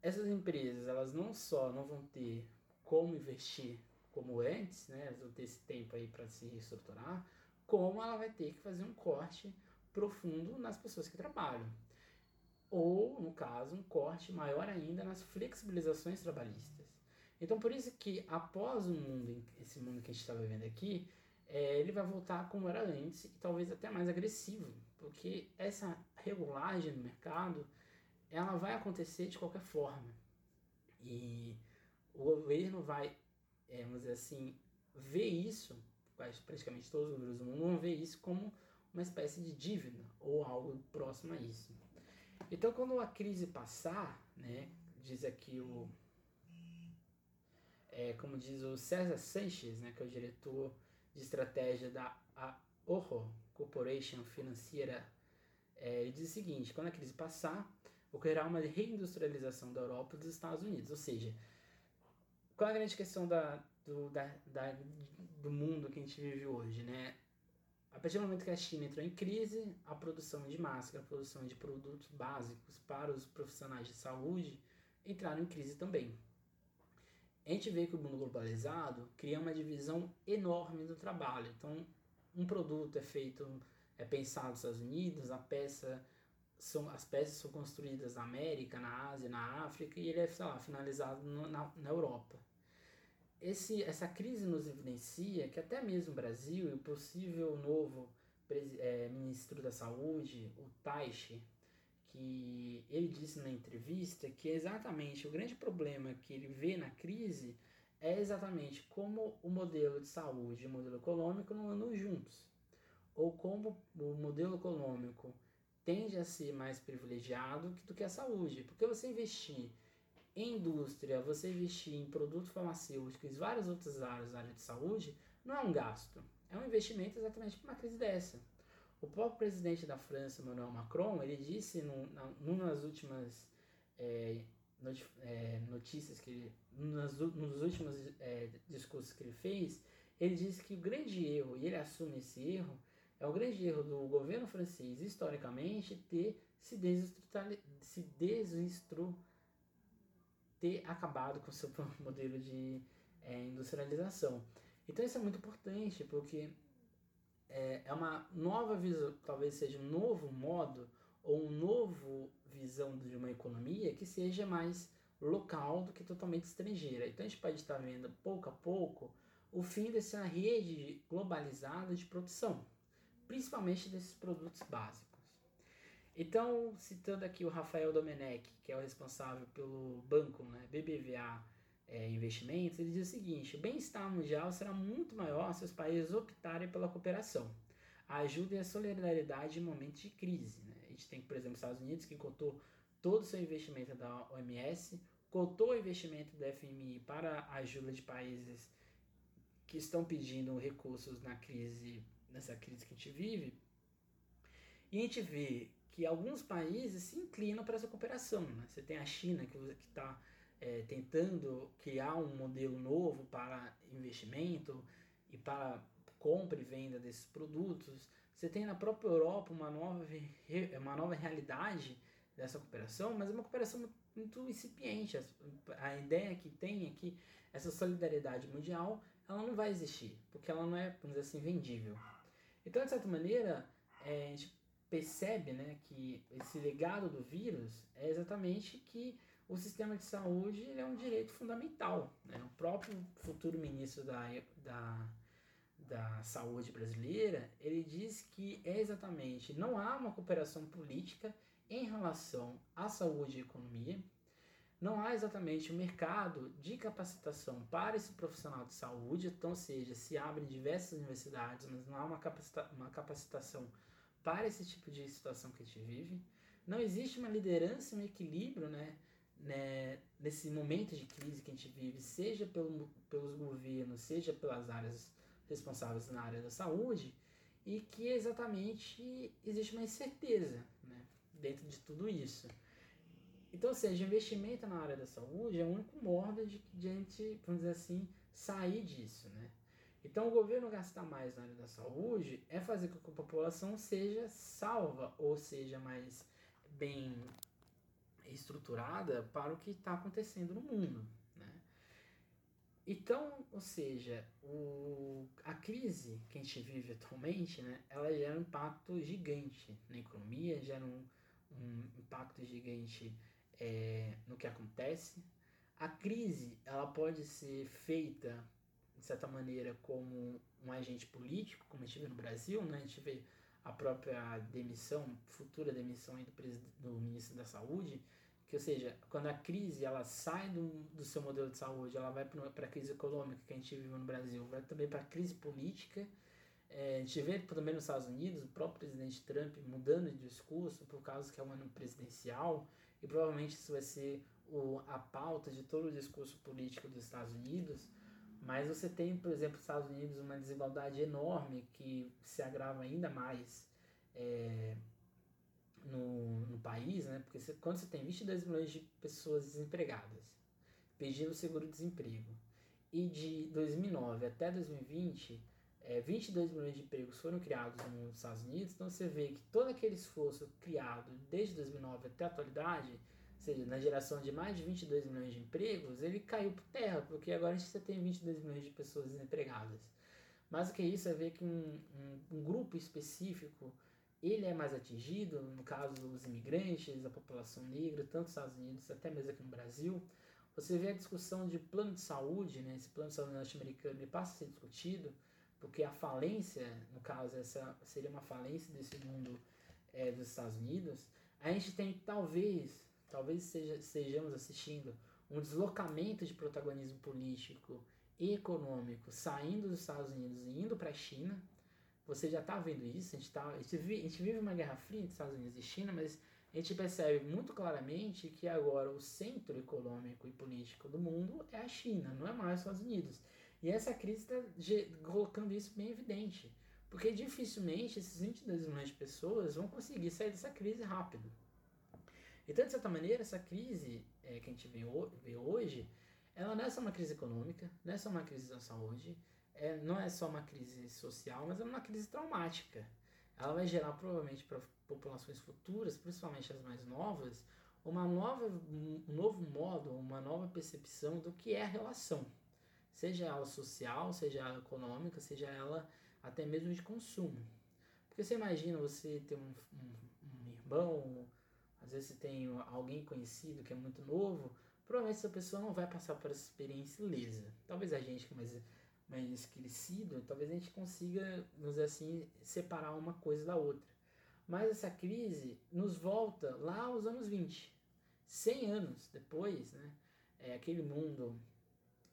essas empresas elas não só não vão ter como investir como antes, né, elas vão ter esse tempo aí para se reestruturar, como ela vai ter que fazer um corte profundo nas pessoas que trabalham. Ou, no caso, um corte maior ainda nas flexibilizações trabalhistas. Então, por isso que após o mundo, esse mundo que a gente está vivendo aqui, é, ele vai voltar como era antes e talvez até mais agressivo, porque essa regulagem do mercado, ela vai acontecer de qualquer forma. E o governo vai, é, vamos dizer assim, ver isso, praticamente todos os governos do mundo vão ver isso como uma espécie de dívida ou algo próximo a isso. Então, quando a crise passar, né, diz aqui o é, como diz o César Sanches, né, que é o diretor de estratégia da Oro Corporation Financeira, é, ele diz o seguinte: quando a crise passar, ocorrerá uma reindustrialização da Europa e dos Estados Unidos. Ou seja, qual é a grande questão da, do, da, da, do mundo que a gente vive hoje? Né? A partir do momento que a China entrou em crise, a produção de máscara, a produção de produtos básicos para os profissionais de saúde entraram em crise também a gente vê que o mundo globalizado cria uma divisão enorme do trabalho. Então, um produto é feito, é pensado nos Estados Unidos, a peça são, as peças são construídas na América, na Ásia, na África e ele é, sei lá, finalizado no, na, na Europa. Esse, essa crise nos evidencia que até mesmo o Brasil e o possível novo é, ministro da Saúde, o Taishi, que ele disse na entrevista que exatamente o grande problema que ele vê na crise é exatamente como o modelo de saúde e o modelo econômico não andam juntos, ou como o modelo econômico tende a ser mais privilegiado do que a saúde, porque você investir em indústria, você investir em produtos farmacêuticos e várias outras áreas da área de saúde, não é um gasto, é um investimento exatamente para uma crise dessa. O próprio presidente da França, Emmanuel Macron, ele disse num, numa das últimas é, é, notícias que ele, nas, nos últimos é, discursos que ele fez, ele disse que o grande erro, e ele assume esse erro, é o grande erro do governo francês, historicamente, ter se se desinstru ter acabado com o seu modelo de é, industrialização. Então isso é muito importante, porque é, é uma nova visão, talvez seja um novo modo ou um novo visão de uma economia que seja mais local do que totalmente estrangeira. Então a gente pode estar vendo pouco a pouco o fim dessa rede globalizada de produção, principalmente desses produtos básicos. Então, citando aqui o Rafael Domenech, que é o responsável pelo banco né, BBVA é, investimentos, ele diz o seguinte: o bem-estar mundial será muito maior se os países optarem pela cooperação, a ajuda e a solidariedade em momentos de crise. Né? A gente tem, por exemplo, os Estados Unidos, que cotou todo o seu investimento da OMS, cotou o investimento do FMI para a ajuda de países que estão pedindo recursos na crise, nessa crise que a gente vive. E a gente vê que alguns países se inclinam para essa cooperação. Né? Você tem a China, que está é, tentando criar um modelo novo para investimento e para compra e venda desses produtos. Você tem na própria Europa uma nova, uma nova realidade dessa cooperação, mas é uma cooperação muito incipiente. A ideia que tem é que essa solidariedade mundial ela não vai existir, porque ela não é, vamos dizer assim, vendível. Então, de certa maneira, é, a gente percebe né, que esse legado do vírus é exatamente que o sistema de saúde é um direito fundamental. Né? O próprio futuro ministro da, da, da Saúde brasileira, ele diz que é exatamente, não há uma cooperação política em relação à saúde e economia, não há exatamente um mercado de capacitação para esse profissional de saúde, então, seja, se abrem diversas universidades, mas não há uma, capacita uma capacitação para esse tipo de situação que a gente vive. Não existe uma liderança, um equilíbrio, né, né, nesse momento de crise que a gente vive, seja pelo, pelos governos, seja pelas áreas responsáveis na área da saúde, e que exatamente existe uma incerteza né, dentro de tudo isso. Então, ou seja, investimento na área da saúde é o único modo de, de a gente, vamos dizer assim, sair disso, né? Então, o governo gastar mais na área da saúde é fazer com que a população seja salva ou seja mais bem estruturada para o que está acontecendo no mundo. Né? Então, ou seja, o, a crise que a gente vive atualmente, né, ela gera um impacto gigante na economia, gera um, um impacto gigante é, no que acontece. A crise ela pode ser feita de certa maneira, como um agente político, como a gente vê no Brasil, né? a gente vê a própria demissão, futura demissão do, do ministro da Saúde, que, ou seja, quando a crise ela sai do, do seu modelo de saúde, ela vai para a crise econômica que a gente vive no Brasil, vai também para a crise política. É, a gente vê também nos Estados Unidos o próprio presidente Trump mudando de discurso por causa que é um ano presidencial, e provavelmente isso vai ser o, a pauta de todo o discurso político dos Estados Unidos. Mas você tem, por exemplo, nos Estados Unidos uma desigualdade enorme que se agrava ainda mais é, no, no país, né? Porque você, quando você tem 22 milhões de pessoas desempregadas pedindo seguro-desemprego e de 2009 até 2020 é, 22 milhões de empregos foram criados nos Estados Unidos, então você vê que todo aquele esforço criado desde 2009 até a atualidade seja, na geração de mais de 22 milhões de empregos, ele caiu por terra, porque agora a gente tem 22 milhões de pessoas desempregadas. Mas o que isso é ver que um, um, um, grupo específico ele é mais atingido, no caso os imigrantes, a população negra, tanto nos Estados Unidos, até mesmo aqui no Brasil. Você vê a discussão de plano de saúde, né? esse plano de saúde norte-americano passa a ser discutido, porque a falência, no caso, essa seria uma falência desse mundo é, dos Estados Unidos. A gente tem talvez talvez seja, estejamos assistindo um deslocamento de protagonismo político e econômico saindo dos Estados Unidos e indo para a China. Você já está vendo isso? A gente, tá, a, gente vive, a gente vive uma guerra fria entre Estados Unidos e China, mas a gente percebe muito claramente que agora o centro econômico e político do mundo é a China, não é mais os Estados Unidos. E essa crise está colocando isso bem evidente, porque dificilmente esses 22 milhões de pessoas vão conseguir sair dessa crise rápido. Então, de certa maneira, essa crise é, que a gente vê, vê, hoje, ela não é só uma crise econômica, não é só uma crise da saúde, é, não é só uma crise social, mas é uma crise traumática. Ela vai gerar provavelmente para populações futuras, principalmente as mais novas, uma nova, um novo modo, uma nova percepção do que é a relação. Seja ela social, seja ela econômica, seja ela até mesmo de consumo. Porque você imagina você ter um, um, um irmão, às vezes você tem alguém conhecido que é muito novo, provavelmente essa pessoa não vai passar por essa experiência lesa. Talvez a gente é mais, crescido, talvez a gente consiga, nos assim, separar uma coisa da outra. Mas essa crise nos volta lá aos anos 20. 100 anos depois, né? É aquele mundo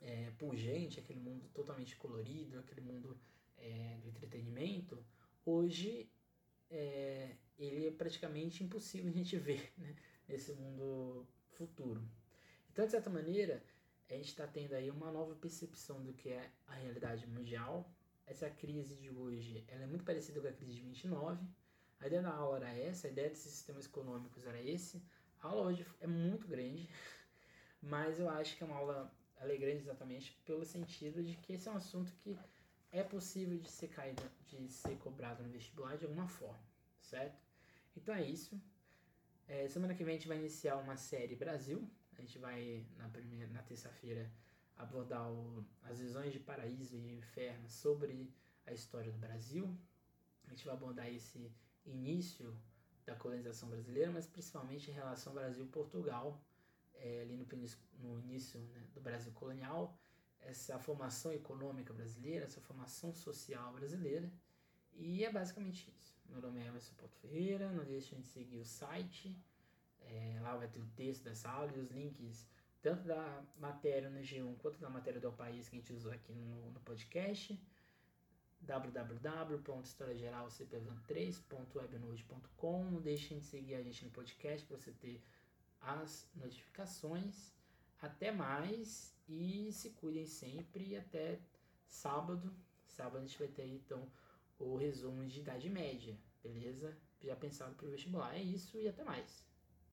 é, pungente, aquele mundo totalmente colorido, aquele mundo é, do entretenimento, hoje é, ele é praticamente impossível a gente ver né, nesse mundo futuro. Então, de certa maneira, a gente está tendo aí uma nova percepção do que é a realidade mundial. Essa crise de hoje ela é muito parecida com a crise de 29. A ideia da aula era essa, a ideia desses sistemas econômicos era esse. A aula hoje é muito grande, mas eu acho que é uma aula ela é grande exatamente pelo sentido de que esse é um assunto que é possível de ser caído, de ser cobrado no vestibular de alguma forma, certo? Então é isso. É, semana que vem a gente vai iniciar uma série Brasil. A gente vai, na, primeira, na terça-feira, abordar o, as visões de paraíso e inferno sobre a história do Brasil. A gente vai abordar esse início da colonização brasileira, mas principalmente em relação Brasil-Portugal, é, ali no, no início né, do Brasil colonial, essa formação econômica brasileira, essa formação social brasileira. E é basicamente isso. Meu nome é Emerson Porto Ferreira, não deixem de seguir o site, é, lá vai ter o texto dessa aula e os links tanto da matéria no G1 quanto da matéria do País que a gente usou aqui no, no podcast www.historiageralcpvan3.webnode.com Não deixem de seguir a gente no podcast para você ter as notificações. Até mais e se cuidem sempre e até sábado. Sábado a gente vai ter então o resumo de idade média, beleza? Já pensado para o vestibular. É isso e até mais.